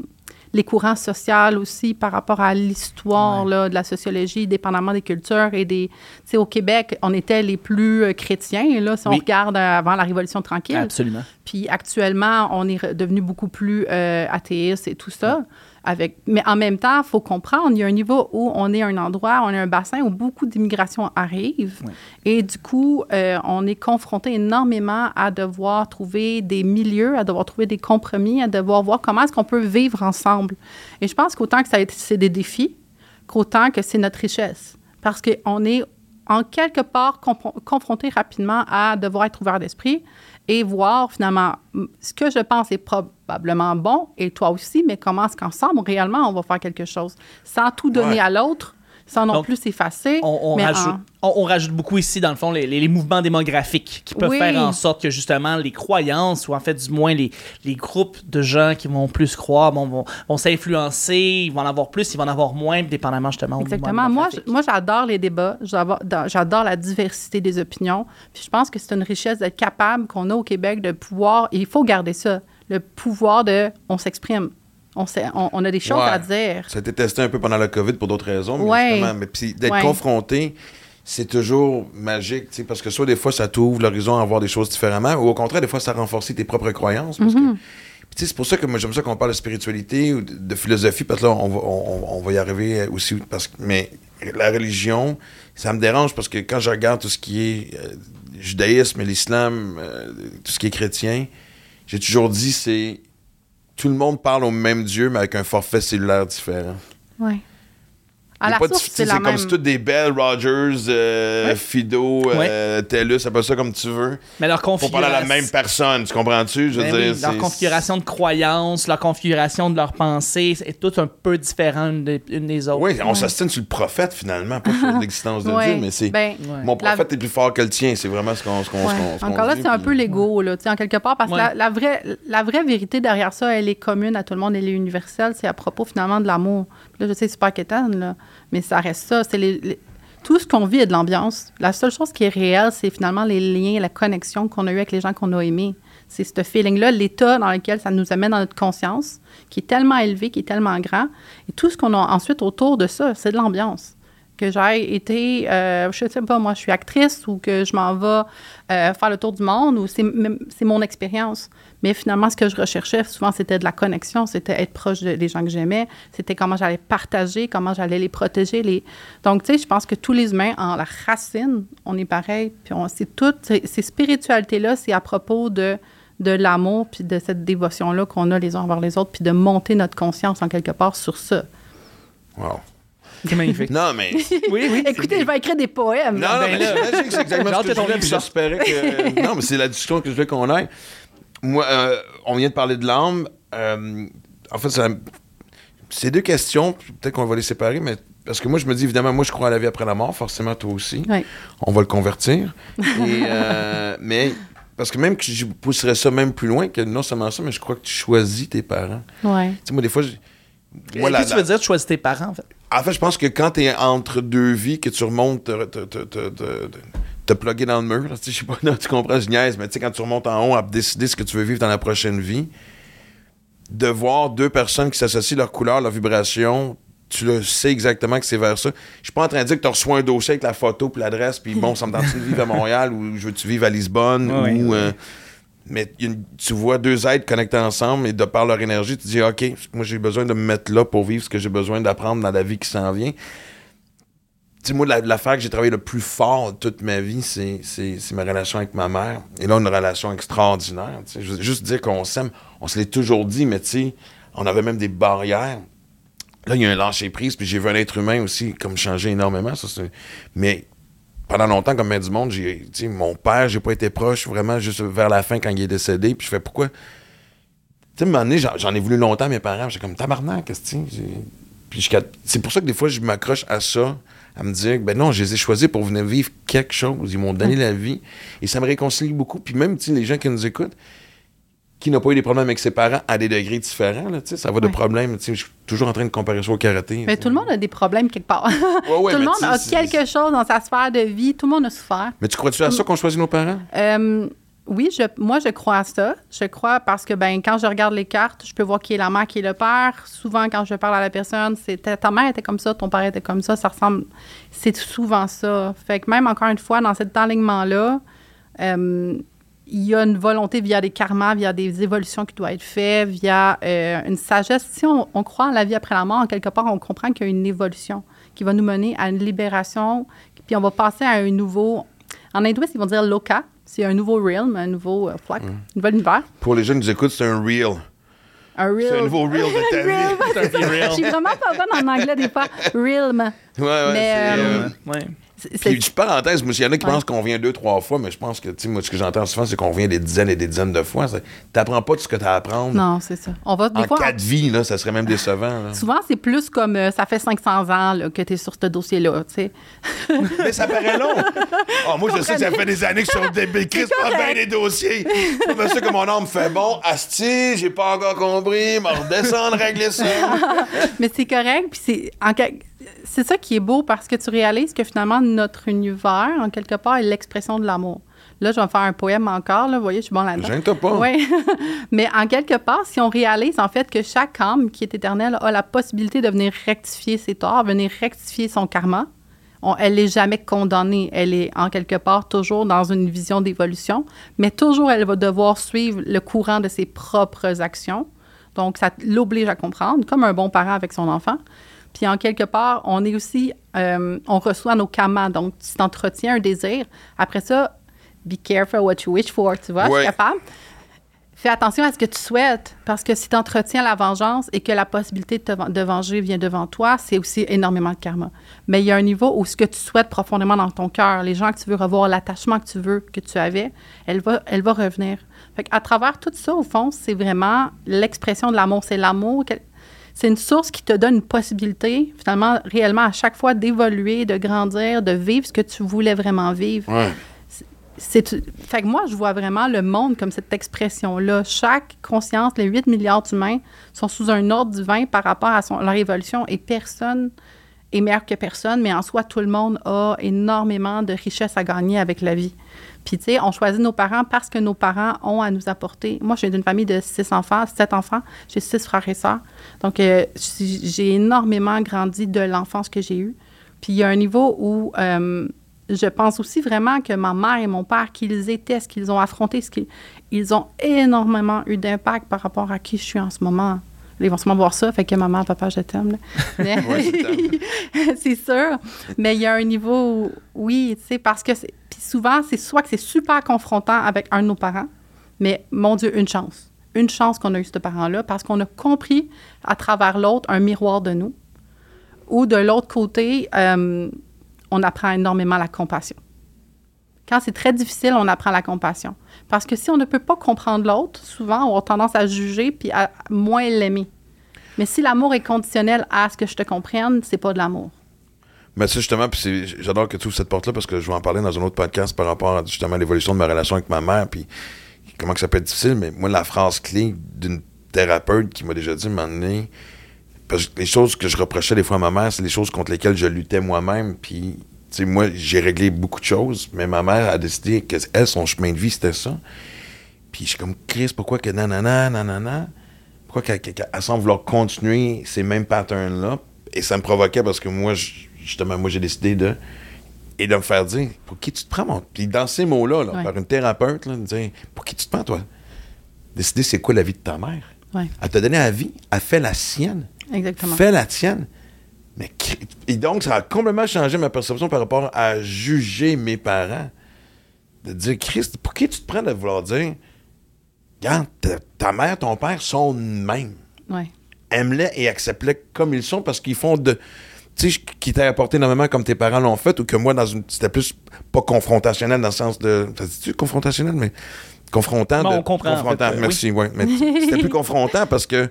les courants sociaux aussi par rapport à l'histoire Ouais. de la sociologie, dépendamment des cultures et des... Tu sais, au Québec, on était les plus euh, chrétiens, là, si on regarde euh, avant la Révolution tranquille. Absolument. Puis actuellement, on est devenu beaucoup plus euh, athéiste et tout ça. Avec, mais en même temps, il faut comprendre, il y a un niveau où on est un endroit, on est un bassin où beaucoup d'immigration arrive. Et du coup, euh, on est confronté énormément à devoir trouver des milieux, à devoir trouver des compromis, à devoir voir comment est-ce qu'on peut vivre ensemble. Et je pense qu'autant que ça c'est des défis, qu'autant que c'est notre richesse. Parce qu'on est en quelque part confronté rapidement à devoir être ouvert d'esprit et voir finalement ce que je pense est probablement bon et toi aussi, mais comment est-ce qu'ensemble, réellement, on va faire quelque chose? Sans tout donner Ouais. à l'autre, sans non Donc, plus s'effacer. On, on mais rajoute, en- on, on rajoute beaucoup ici, dans le fond, les, les- les mouvements démographiques qui peuvent Oui. faire en sorte que justement les croyances, ou en fait du moins les, les groupes de gens qui vont plus croire, bon, vont, vont s'influencer, ils vont en avoir plus, ils vont en avoir moins, dépendamment justement Exactement. Moi, moi, j'adore les débats. J'adore la diversité des opinions. Puis je pense que c'est une richesse d'être capable qu'on a au Québec de pouvoir, et il faut garder ça, le pouvoir de on s'exprime. On, on, on a des choses Ouais. à dire. Ça a été testé un peu pendant la COVID pour d'autres raisons, mais Ouais. justement, mais puis d'être Ouais. confronté, c'est toujours magique, tu sais, parce que soit des fois ça t'ouvre l'horizon à voir des choses différemment, ou au contraire, des fois ça renforce tes propres croyances. Parce que, sais, c'est pour ça que moi j'aime ça qu'on parle de spiritualité ou de, de philosophie, parce que là, on va, on, on va y arriver aussi. Parce que, mais la religion, ça me dérange parce que quand je regarde tout ce qui est euh, judaïsme, l'islam, euh, tout ce qui est chrétien, j'ai toujours dit c'est tout le monde parle au même Dieu, mais avec un forfait cellulaire différent. Oui. À la pas source, c'est la comme même. si toutes des belles Rogers, euh, Fido, euh, TELUS, appelle ça comme tu veux. Mais leur Faut parler à la configuration. même personne, tu comprends-tu? Je veux Ben dire, oui, leur configuration de croyances, leur configuration de leurs pensées, c'est tout un peu différent une des, une des autres. Oui, on s'astine sur le prophète finalement, pas sur l'existence de. Dieu, mais c'est. Ben. Mon la- prophète est plus fort que le tien, c'est vraiment ce qu'on ce qu'on Encore là, c'est un peu l'ego, là, tu sais, en quelque part, parce que la, la vraie, la vraie vérité derrière ça, elle est commune à tout le monde, elle est universelle. C'est à propos, finalement, de l'amour. Là, je sais, c'est pas quétaine, là, mais ça reste ça. C'est tout ce qu'on vit est de l'ambiance. La seule chose qui est réelle, c'est finalement les liens, la connexion qu'on a eu avec les gens qu'on a aimés. C'est ce feeling-là, l'état dans lequel ça nous amène dans notre conscience, qui est tellement élevé, qui est tellement grand. Et tout ce qu'on a ensuite autour de ça, c'est de l'ambiance que j'ai été, euh, je sais pas, moi, je suis actrice ou que je m'en vais euh, faire le tour du monde ou c'est c'est mon expérience. Mais finalement, ce que je recherchais souvent, c'était de la connexion, c'était être proche de- des gens que j'aimais, c'était comment j'allais partager, comment j'allais les protéger. Les... Donc, tu sais, je pense que tous les humains, en la racine, on est pareil. Puis on, c'est tout, ces spiritualités-là, c'est à propos de de l'amour puis de cette dévotion-là qu'on a les uns envers les autres, puis de monter notre conscience en quelque part sur ça. Wow. C'est magnifique. Non, mais. oui, oui. Écoutez, je vais écrire des poèmes. Non, non, Ben mais là. c'est exactement ce que je voulais, puis j'espérais que... non, mais c'est la discussion que je voulais qu'on ait. Moi, euh, on vient de parler de l'âme. Euh, en fait, ça- c'est deux questions. Peut-être qu'on va les séparer, mais parce que moi, je me dis, évidemment, moi, je crois à la vie après la mort. Forcément, toi aussi. Oui. On va le convertir. Et, euh, mais Parce que même que je pousserais ça même plus loin que non seulement ça, mais je crois que tu choisis tes parents. Ouais. Tu sais, moi, des fois, j'ai- moi, Qu'est-ce la- que tu veux dire, tu choisis tes parents, en fait? En fait, je pense que quand t'es entre deux vies, que tu remontes, te, te, te, te, plugger dans le mur, là, je sais pas, non, tu comprends, je niaise, mais tu sais, quand tu remontes en haut à décider ce que tu veux vivre dans la prochaine vie, de voir deux personnes qui s'associent leur couleur, leur vibration, tu le sais exactement que c'est vers ça. Je suis pas en train de dire que tu reçois un dossier avec la photo puis l'adresse, puis bon, ça me tente de vivre à Montréal ou je veux-tu vivre à Lisbonne ou... euh, mais une- tu vois deux êtres connectés ensemble et de par leur énergie, tu dis OK, moi j'ai besoin de me mettre là pour vivre ce que j'ai besoin d'apprendre dans la vie qui s'en vient. Moi, la- l'affaire que j'ai travaillé le plus fort toute ma vie, c'est, ma relation avec ma mère. Et là, une relation extraordinaire. tu sais. Je veux juste dire qu'on s'aime. On se l'est toujours dit, mais tu sais, on avait même des barrières. Là, il y a un lâcher-prise, puis j'ai vu un être humain aussi comme changer énormément. Ça, Mais pendant longtemps, comme bien du monde, j'ai, mon père, j'ai pas été proche vraiment juste vers la fin quand il est décédé. Puis je fais pourquoi? Tu sais, un moment donné, j'en, ai voulu longtemps à mes parents. J'étais comme tabarnak, qu'est-ce que tu c'est pour ça que des fois, je m'accroche à ça, à me dire, ben non, je les ai choisis pour venir vivre quelque chose. Ils m'ont donné la vie. Et ça me réconcilie beaucoup. Puis même, tu sais, les gens qui nous écoutent, qui n'ont pas eu des problèmes avec ses parents à des degrés différents, là, tu sais, ça va de Ouais. problème. Tu sais, je suis toujours en train de comparer ça au karaté. Mais tout le monde a des problèmes quelque part. Ouais, ouais, tout le monde a quelque chose dans sa sphère de vie. Tout le monde a souffert. Mais tu crois-tu à ça qu'on choisit nos parents? Euh, oui, moi, je crois à ça. Je crois parce que ben, quand je regarde les cartes, je peux voir qui est la mère, qui est le père. Souvent, quand je parle à la personne, c'est ta mère était comme ça, ton père était comme ça. Ça ressemble. C'est souvent ça. Fait que même encore une fois, dans cet alignement-là, euh, il y a une volonté via des karmas, via des évolutions qui doivent être faites, via euh, une sagesse. Si on, croit en la vie après la mort, en quelque part, on comprend qu'il y a une évolution qui va nous mener à une libération, puis on va passer à un nouveau. En hindouiste, ils vont dire loka. C'est un nouveau realm, un nouveau euh, plaque, un nouvel univers. Pour les gens qui nous écoutent, c'est un real. Un real. C'est un nouveau real de ta vie. Je suis vraiment pas bonne en anglais des fois. Realm. Ouais, ouais, Mais, c'est, euh, euh, Ouais. C'est- Puis, je parenthèse, moi, il y en a qui Ouais. pensent qu'on vient deux, trois fois, mais je pense que, tu sais, moi, ce que j'entends souvent, c'est qu'on vient des dizaines et des dizaines de fois. Tu n'apprends pas tout ce que tu as à apprendre. Non, c'est ça. On va des En fois. quatre vies, là, ça serait même décevant. là. Souvent, c'est plus comme euh, ça fait 500 ans là, que tu es sur ce dossier-là. tu sais. Mais ça paraît long. Oh, moi, je sais, ça Comprenez? fait des années que je suis sur des Chris pas bien les dossiers. Comme ça que mon âme fait bon. Asti, j'ai pas encore compris. Mais redescendre, régler ça. Mais c'est correct. Puis c'est, en c'est ça qui est beau parce que tu réalises que finalement, notre univers, en quelque part, est l'expression de l'amour. Là, je vais faire un poème encore. Là. Vous voyez, je suis bon là-dedans. Gêne-toi pas. Oui. Mais en quelque part, si on réalise en fait que chaque âme qui est éternelle a la possibilité de venir rectifier ses torts, venir rectifier son karma, on- elle n'est jamais condamnée. Elle est en quelque part toujours dans une vision d'évolution, mais toujours elle va devoir suivre le courant de ses propres actions. Donc, ça l'oblige à comprendre, comme un bon parent avec son enfant. Puis en quelque part, on est aussi, euh, on reçoit nos karmas. Donc, tu t'entretiens un désir. Après ça, be careful what you wish for, tu vois, Ouais. suis capable. Fais attention à ce que tu souhaites, parce que si tu entretiens la vengeance et que la possibilité de, te ven- de venger vient devant toi, c'est aussi énormément de karma. Mais il y a un niveau où ce que tu souhaites profondément dans ton cœur, les gens que tu veux revoir, l'attachement que tu veux, que tu avais, elle va, elle va revenir. Fait à travers tout ça, au fond, c'est vraiment l'expression de l'amour. C'est l'amour. C'est une source qui te donne une possibilité, finalement, réellement, à chaque fois d'évoluer, de grandir, de vivre ce que tu voulais vraiment vivre. Ouais. c'est fait que moi je vois vraiment le monde comme cette expression là chaque conscience les 8 milliards d'humains sont sous un ordre divin par rapport à son- leur évolution et personne est meilleur que personne mais en soi tout le monde a énormément de richesses à gagner avec la vie. Puis tu sais on choisit nos parents parce que nos parents ont à nous apporter. Moi je viens d'une famille de six enfants sept enfants. J'ai six frères et sœurs donc euh, j'ai énormément grandi de l'enfance que j'ai eue puis il y a un niveau où euh, je pense aussi vraiment que ma mère et mon père, qu'ils étaient, ce qu'ils ont affronté, ce qu'ils ils ont énormément eu d'impact par rapport à qui je suis en ce moment. Ils vont sûrement voir ça, fait que maman, papa, je t'aime. c'est sûr. Mais il y a un niveau, où- oui, tu sais, parce que puis souvent, c'est soit que c'est super confrontant avec un de nos parents, mais mon Dieu, une chance. Une chance qu'on a eu ce parent-là parce qu'on a compris à travers l'autre un miroir de nous. Ou de l'autre côté, euh, on apprend énormément la compassion. Quand c'est très difficile, on apprend la compassion. Parce que si on ne peut pas comprendre l'autre, souvent, on a tendance à juger puis à moins l'aimer. Mais si l'amour est conditionnel à ce que je te comprenne, c'est pas de l'amour. Mais ça, justement, puis c'est- j'adore que tu ouvres cette porte-là parce que je vais en parler dans un autre podcast par rapport à justement l'évolution de ma relation avec ma mère, puis comment que ça peut être difficile. Mais moi, la phrase clé d'une thérapeute qui m'a déjà dit, un donné, parce que les choses que je reprochais des fois à ma mère, c'est les choses contre lesquelles je luttais moi-même. Puis, tu sais, moi, j'ai réglé beaucoup de choses, mais ma mère a décidé que elle, son chemin de vie, c'était ça. Puis, je suis comme, Chris, pourquoi que nanana, nanana? Pourquoi qu'elle, semble vouloir continuer ces mêmes patterns-là? Et ça me provoquait parce que moi, justement, moi, j'ai décidé de. Et de me faire dire, pour qui tu te prends, mon? Puis, dans ces mots-là, là, Ouais. par une thérapeute, là, de dire, pour qui tu te prends, toi? Décider c'est quoi la vie de ta mère. Ouais. Elle t'a donné la vie, elle fait la sienne. Exactement. Fais la tienne. Mais, et donc, ça a complètement changé ma perception par rapport à juger mes parents. De dire, Christ, pour qui tu te prends de vouloir dire, regarde, ta, ta mère, ton père sont de même. Ouais. Aime-les et accepte-les comme ils sont parce qu'ils font de. Tu sais, qui t'a apporté énormément comme tes parents l'ont fait ou que moi, dans une. C'était plus pas confrontationnel dans le sens de. Ça se dit confrontationnel, mais confrontant. Bon, de, on comprend, en Confrontant, fait, euh, merci, ouais. Mais c'était plus confrontant parce que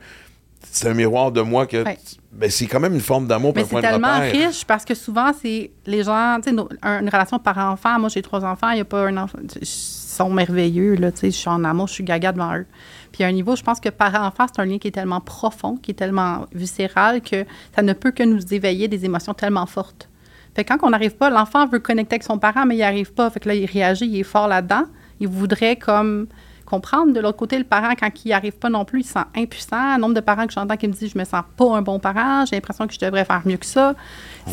c'est un miroir de moi que. Ouais. Ben, c'est quand même une forme d'amour un c'est point de tellement repère. riche parce que souvent, c'est les gens, tu sais, une relation parent-enfant. Moi, j'ai trois enfants, il n'y a pas un enfant. Sont merveilleux, je suis en amour, je suis gaga devant eux. Puis à un niveau, je pense que parent-enfant, c'est un lien qui est tellement profond, qui est tellement viscéral que ça ne peut que nous éveiller des émotions tellement fortes. Fait quand on n'arrive pas, l'enfant veut connecter avec son parent, mais il n'y arrive pas. Fait que là, il réagit, il est fort là-dedans. Il voudrait comme comprendre. De l'autre côté, le parent, quand il n'y arrive pas non plus, il se sent impuissant. Nombre de parents que j'entends qui me disent Je me sens pas un bon parent, j'ai l'impression que je devrais faire mieux que ça.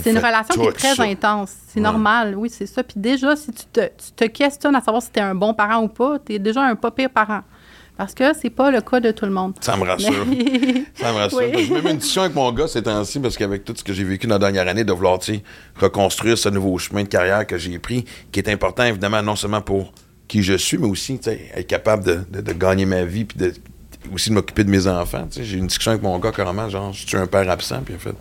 C'est une relation qui est très ça. intense. C'est Ouais. normal, oui, c'est ça. Puis déjà, si tu te, tu te questionnes à savoir si tu es un bon parent ou pas, tu es déjà un pas pire parent. Parce que c'est pas le cas de tout le monde. Ça me rassure. Mais- Ça me rassure. Oui. J'ai même une discussion avec mon gars ces temps-ci, parce qu'avec tout ce que j'ai vécu dans la dernière année, de vouloir reconstruire ce nouveau chemin de carrière que j'ai pris, qui est important évidemment non seulement pour qui je suis, mais aussi être capable de, de- de gagner ma vie, puis de, aussi de m'occuper de mes enfants. J'ai eu une discussion avec mon gars carrément, genre, je suis un père absent, puis il a fait.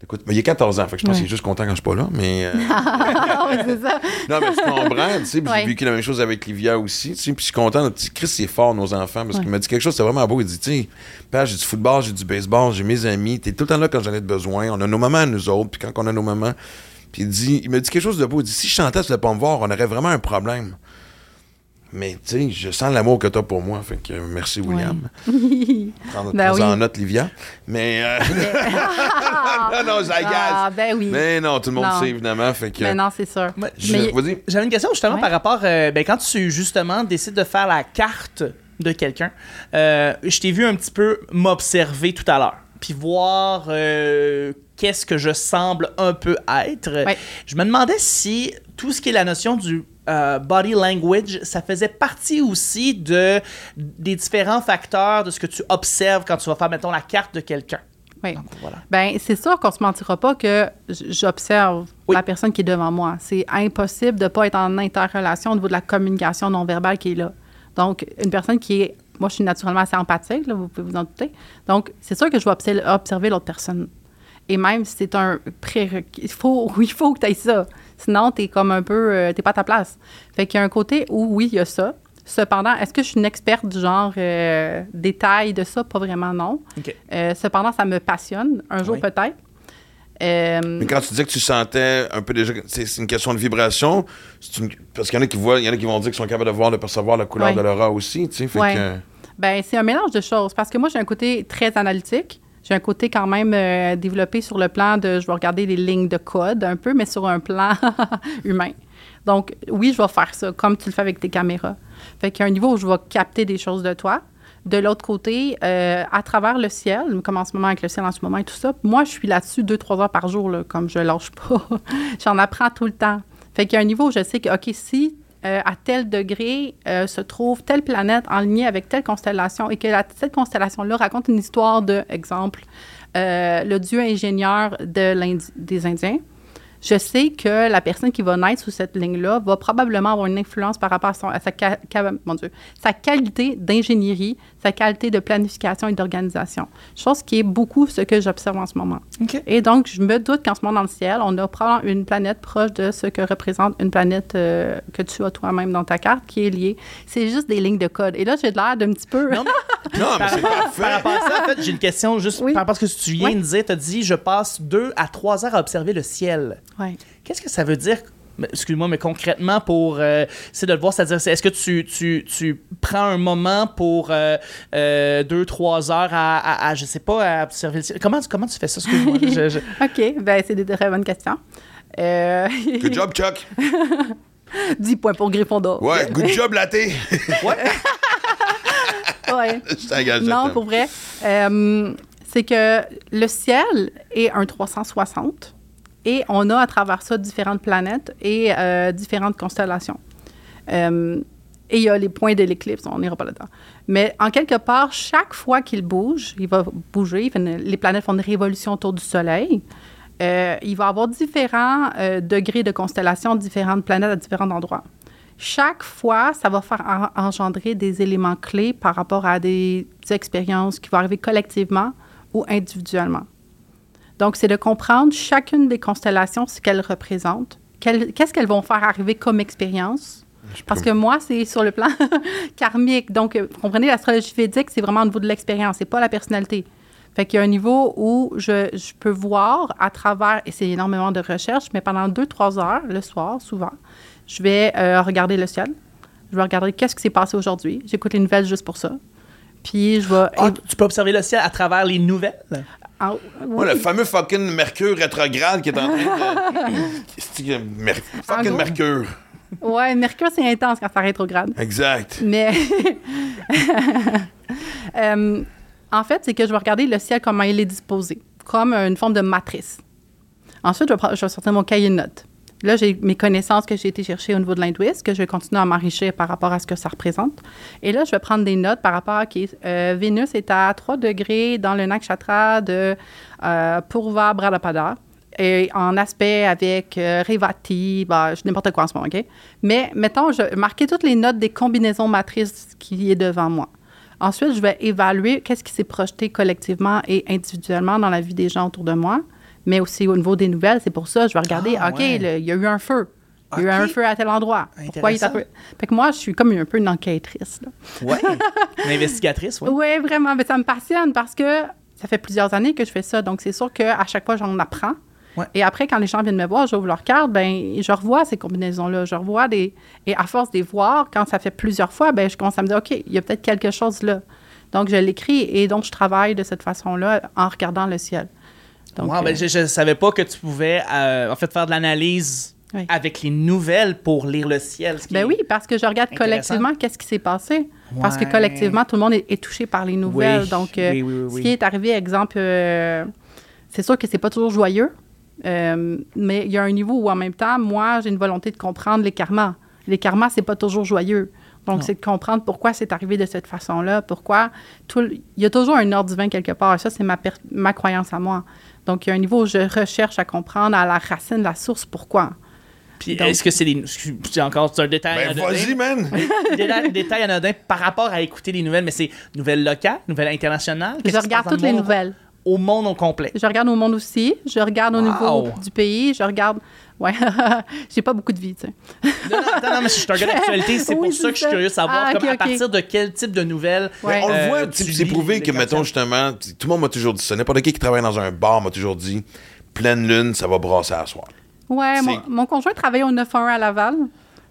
Écoute, mais il a 14 ans, fait que je pense Ouais. qu'il est juste content quand je suis pas là, mais. euh, c'est ça. non, mais tu comprends, tu sais, j'ai vécu la même chose avec Livia aussi, tu sais, puis je suis content, notre petit Chris, c'est fort, nos enfants, parce Ouais. qu'il m'a dit quelque chose, c'était vraiment beau, il dit, tu sais, père, j'ai du football, j'ai du baseball, j'ai mes amis, t'es tout le temps là quand j'en ai besoin, on a nos mamans à nous autres, puis quand on a nos mamans, puis il dit, il m'a dit quelque chose de beau, il dit, si je chantais, tu voulais pas me voir, on aurait vraiment un problème. Mais, tu sais, je sens l'amour que t'as pour moi, fait que merci, William. Prends Ben oui. en note, Livia. Mais, euh, non, non, je la Ah, ben oui. Mais non, tout le monde Non. sait, évidemment, fait que... Mais non, c'est sûr. J'avais une question justement Ouais. par rapport, euh, ben, quand tu justement décides de faire la carte de quelqu'un, euh, je t'ai vu un petit peu m'observer tout à l'heure, puis voir euh, qu'est-ce que je semble un peu être. Ouais. Je me demandais si tout ce qui est la notion du euh, body language, ça faisait partie aussi de, des différents facteurs de ce que tu observes quand tu vas faire, mettons, la carte de quelqu'un. Oui. Donc, voilà. Ben, c'est sûr qu'on se mentira pas que j'observe Oui. la personne qui est devant moi. C'est impossible de ne pas être en interrelation au niveau de la communication non verbale qui est là. Donc, une personne qui est. Moi, je suis naturellement assez empathique, là, vous pouvez vous en douter. Donc, c'est sûr que je vais obser- observer l'autre personne. Et même si c'est un prérequis, il faut, il faut que tu aies ça. Sinon, tu es comme un peu. euh, t'es pas à ta place. Fait qu'il y a un côté où, oui, il y a ça. Cependant, est-ce que je suis une experte du genre euh, détail de ça? Pas vraiment, non. Euh, cependant, ça me passionne. Un jour, Oui. peut-être. Euh, Mais quand tu disais que tu sentais un peu déjà, c'est une question de vibration, c'est une- parce qu'il y en a qui voient, il y en a qui vont dire qu'ils sont capables de voir, de percevoir la couleur Ouais. de l'aura aussi, tu sais. Fait Ouais. que, Ben, c'est un mélange de choses. Parce que moi, j'ai un côté très analytique. J'ai un côté quand même euh, développé sur le plan de, je vais regarder les lignes de code un peu, mais sur un plan humain. Donc, oui, je vais faire ça, comme tu le fais avec tes caméras. Fait qu'il y a un niveau où je vais capter des choses de toi. De l'autre côté, euh, à travers le ciel, comme en ce moment avec le ciel en ce moment et tout ça, moi, je suis là-dessus deux, trois heures par jour, là, comme je lâche pas. J'en apprends tout le temps. Fait qu'il y a un niveau où je sais que, OK, si euh, à tel degré euh, se trouve telle planète en lien avec telle constellation et que cette constellation-là raconte une histoire de, exemple, euh, le dieu ingénieur des Indiens, je sais que la personne qui va naître sous cette ligne-là va probablement avoir une influence par rapport à, son- à sa, ca- ca- mon Dieu, sa qualité d'ingénierie, sa qualité de planification et d'organisation. Chose qui est beaucoup ce que j'observe en ce moment. Et donc, je me doute qu'en ce moment dans le ciel, on a probablement une planète proche de ce que représente une planète euh, que tu as toi-même dans ta carte qui est liée. C'est juste des lignes de code. Et là, j'ai l'air d'un petit peu... Non, mais Non, mais par, c'est rapport, parfait. par rapport à ça, en fait, j'ai une question juste Oui. par rapport à ce que tu viens Oui. de dire. Tu as dit, je passe deux à trois heures à observer le ciel. Ouais. Qu'est-ce que ça veut dire? Excuse-moi, mais concrètement, pour euh, c'est de le voir, c'est-à-dire, c'est- est-ce que tu, tu, tu prends un moment pour euh, euh, deux, trois heures à, à, à, je sais pas, à observer le ciel? Comment, tu- comment tu fais ça? Excuse-moi? je- je- OK, ben c'est des très bonnes questions. Euh, Good job, Chuck. 10 points pour Gryffondor. Ouais, good job, laté. Ouais. Je t'engage. Non, pour vrai. Euh, c'est que le ciel est un 360 et on a à travers ça différentes planètes et euh, différentes constellations. Euh, et il y a les points de l'éclipse, on n'ira pas là-dedans. Mais en quelque part, chaque fois qu'il bouge, il va bouger, les planètes font une révolution autour du Soleil. Euh, il va avoir différents degrés de constellation, différentes planètes à différents endroits. Chaque fois, ça va faire en- engendrer des éléments clés par rapport à des expériences qui vont arriver collectivement ou individuellement. Donc, c'est de comprendre chacune des constellations, ce qu'elles représentent, quelles- qu'est-ce qu'elles vont faire arriver comme expérience. Parce que moi, c'est sur le plan karmique. Donc, euh, vous comprenez, l'astrologie védique, c'est vraiment au niveau de l'expérience, c'est pas la personnalité. Fait qu'il y a un niveau où je, je peux voir à travers, et c'est énormément de recherche, mais pendant deux, trois heures, le soir, souvent, je vais euh, regarder le ciel. Je vais regarder qu'est-ce qui s'est passé aujourd'hui. J'écoute les nouvelles juste pour ça. Puis je vais... Ah, tu peux observer le ciel à travers les nouvelles? Ah, Moi, le fameux fucking Mercure rétrograde qui est en train de. Mer- fucking. Mercure. Ouais, Mercure, c'est intense quand ça rétrograde. Exact. Mais Euh, en fait, c'est que je vais regarder le ciel comment il est disposé, comme une forme de matrice. Ensuite, je vais, je vais sortir mon cahier de notes. Là, j'ai mes connaissances que j'ai été chercher au niveau de l'hindouisme, que je vais continuer à m'enrichir par rapport à ce que ça représente. Et là, je vais prendre des notes par rapport à qui Vénus est à 3 degrés dans le nakshatra de euh, Purva Bradapada et en aspect avec euh, Revati, bah, je- n'importe quoi en ce moment, OK? Mais mettons, je vais marquer toutes les notes des combinaisons matrices qui est devant moi. Ensuite, je vais évaluer qu'est-ce qui s'est projeté collectivement et individuellement dans la vie des gens autour de moi, mais aussi au niveau des nouvelles. C'est pour ça, je vais regarder, Ah, OK, ouais. il y a eu un feu. Il y a eu un feu à tel endroit. Pourquoi il? Fait que moi, je suis comme un peu une enquêtrice. Ouais. Une investigatrice, oui. Oui, vraiment. Mais ça me passionne parce que ça fait plusieurs années que je fais ça. Donc, c'est sûr qu'à chaque fois, j'en apprends. Ouais. Et après, quand les gens viennent me voir, j'ouvre leur carte, ben, je revois ces combinaisons-là. Je revois des. Et à force de les voir, quand ça fait plusieurs fois, ben, je commence à me dire, OK, il y a peut-être quelque chose là. Donc, je l'écris et donc, je travaille de cette façon-là en regardant le ciel. Donc, Wow, ben, euh, je, je savais pas que tu pouvais euh, en fait faire de l'analyse Oui. avec les nouvelles pour lire le ciel. ce qui Ben oui, parce que je regarde collectivement qu'est-ce qui s'est passé. Parce que collectivement, tout le monde est, est touché par les nouvelles. Oui, Donc, euh, oui, ce qui est arrivé, exemple, c'est sûr que c'est pas toujours joyeux, mais il y a un niveau où, en même temps, moi, j'ai une volonté de comprendre les karmas. Les karmas, c'est pas toujours joyeux. Donc, c'est de comprendre pourquoi c'est arrivé de cette façon-là, pourquoi tout il y a toujours un ordre divin quelque part. Ça, c'est ma, per- ma croyance à moi. Donc, il y a un niveau où je recherche à comprendre à la racine, la source, pourquoi. Puis Donc- est-ce que c'est des. C'est encore c'est un détail. Ben, anodin. vas-y, man. Détail, détail anodin par rapport à écouter les nouvelles, mais c'est nouvelles locales, nouvelles internationales. Je regarde toutes le les nouvelles. Au monde au complet. Je regarde au monde aussi. Je regarde au Wow. niveau du pays. Je regarde. Ouais, j'ai pas beaucoup de vie, tu sais. Non, non, non, mais je suis un gars d'actualité, c'est Oui, pour ça que je suis curieux de savoir Ah, comme, à partir de quel type de nouvelles. Ouais. On le Euh, voit, tu tu sais, c'est prouvé que, mettons, justement, tout le monde m'a toujours dit ça. N'importe qui qui travaille dans un bar m'a toujours dit pleine lune, ça va brasser à soir. Ouais, mon, mon conjoint travaillait au 911 à Laval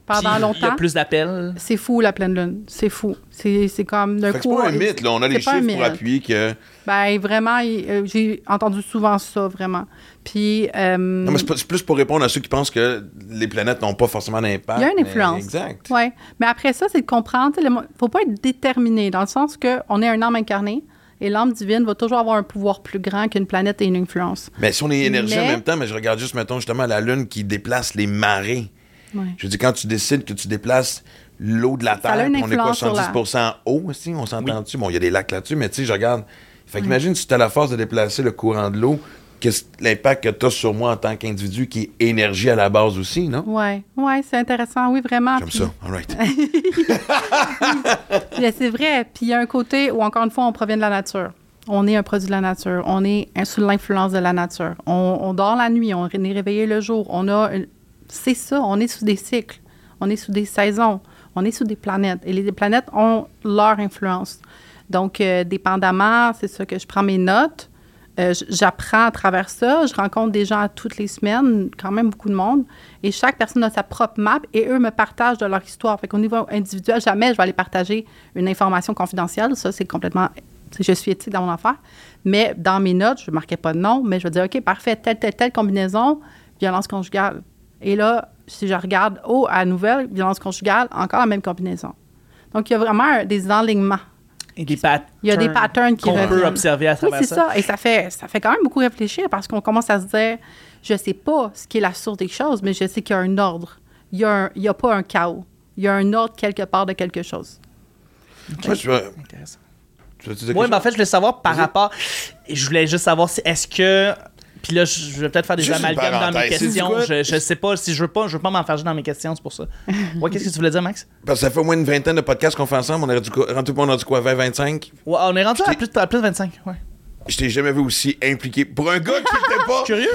pendant Puis, Il y a longtemps. plus d'appels. C'est fou, la pleine lune. C'est fou. C'est c'est comme d'un Fait que c'est coup. pas un euh, mythe, là. On a les chiffres pour mythe. appuyer que. Ben, vraiment, euh, j'ai entendu souvent ça, vraiment. Puis. euh, Non, mais c'est plus pour répondre à ceux qui pensent que les planètes n'ont pas forcément d'impact. Il y a une mais- influence. Exact. Oui. Mais après ça, c'est de comprendre. Il ne faut pas être déterminé, dans le sens qu'on est un âme incarné et l'âme divine va toujours avoir un pouvoir plus grand qu'une planète et une influence. Mais si on est énergie Mais- en même temps, mais je regarde juste, mettons, justement, la Lune qui déplace les marées. Ouais. Je veux dire, quand tu décides que tu déplaces l'eau de la Terre, on est quoi, influence sur la- 70 eau aussi, on s'entend dessus. Bon, il y a des lacs là-dessus, mais tu sais, je regarde. Fait qu'imagine si tu as la force de déplacer le courant de l'eau, qu'est-ce- l'impact que tu as sur moi en tant qu'individu qui est énergie à la base aussi, non? Oui, ouais, c'est intéressant, oui, vraiment. J'aime Puis- ça. All right. C'est vrai. Puis il y a un côté où, encore une fois, on provient de la nature. On est un produit de la nature. On est sous l'influence de la nature. On, on dort la nuit, on est réveillé le jour. On a. une- C'est ça, on est sous des cycles. On est sous des saisons. On est sous des planètes. Et les planètes ont leur influence. Donc, euh, dépendamment, c'est ça que je prends mes notes. Euh, J'apprends à travers ça. Je rencontre des gens toutes les semaines, quand même beaucoup de monde. Et chaque personne a sa propre map et eux me partagent de leur histoire. Fait qu'au niveau individuel, jamais je vais aller partager une information confidentielle. Ça, c'est complètement. Je suis éthique dans mon affaire. Mais dans mes notes, je ne marquais pas de nom, mais je vais dire OK, parfait, telle, telle, telle combinaison, violence conjugale. Et là, si je regarde, oh, à la nouvelle, violence conjugale, encore la même combinaison. Donc, il y a vraiment des enlignements. Et des patterns. Il y a des patterns qui qu'on peut reviennent. observer à Oui, travers c'est ça. ça. Et ça fait, ça fait quand même beaucoup réfléchir parce qu'on commence à se dire, je sais pas ce qui est la source des choses, mais je sais qu'il y a un ordre. Il y a, un- il y a pas un chaos. Il y a un ordre quelque part de quelque chose. Moi, je veux- Intéressant. tu Oui, quelque mais en fait, je voulais savoir par Vas-y. rapport. Je voulais juste savoir si est-ce que. Puis là, je vais peut-être faire des Juste amalgames dans mes questions. Je, je sais pas si je veux pas, je veux pas m'enfarger dans mes questions, c'est pour ça. Ouais, qu'est-ce que tu voulais dire, Max? Parce que ça fait au moins une vingtaine de podcasts qu'on fait ensemble. On est rendu, rendu, on est rendu quoi, 20, 25? Ouais, on est rendu à plus, à plus de 25. Ouais. Je t'ai jamais vu aussi impliqué. Pour un gars qui était pas. Curieux.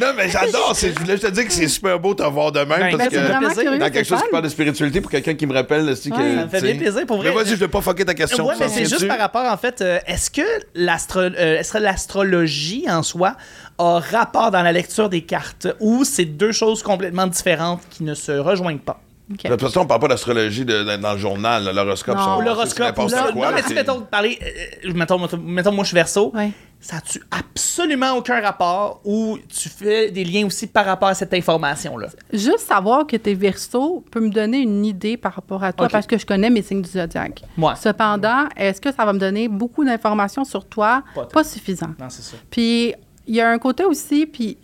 Non, mais j'adore. c'est- Je voulais te dire que c'est super beau de te voir de même. Ben, parce ben, que dans quelque chose fun. qui parle de spiritualité, pour quelqu'un qui me rappelle aussi que. Ouais, ça me fait bien plaisir, pour vrai. Mais vas-y, je vais pas fucker ta question. Ouais, mais c'est juste par rapport, en fait, euh, est-ce que l'astro- euh, est-ce que l'astrologie en soi a rapport dans la lecture des cartes ou c'est deux choses complètement différentes qui ne se rejoignent pas? OK. De toute façon, on parle pas d'astrologie de- de- dans le journal, l'horoscope. Non. l'horoscope. non, mais tu mettons, parler, euh, mettons, mettons, mettons, moi, je suis verso. Ouais. Ça a-tu absolument aucun rapport ou tu fais des liens aussi par rapport à cette information-là? Juste savoir que tu es verso peut me donner une idée par rapport à toi parce que je connais mes signes du zodiaque. Moi. Cependant, est-ce que ça va me donner beaucoup d'informations sur toi? Pas Pas, suffisant. Non, c'est ça. Puis, il y a un côté aussi, puis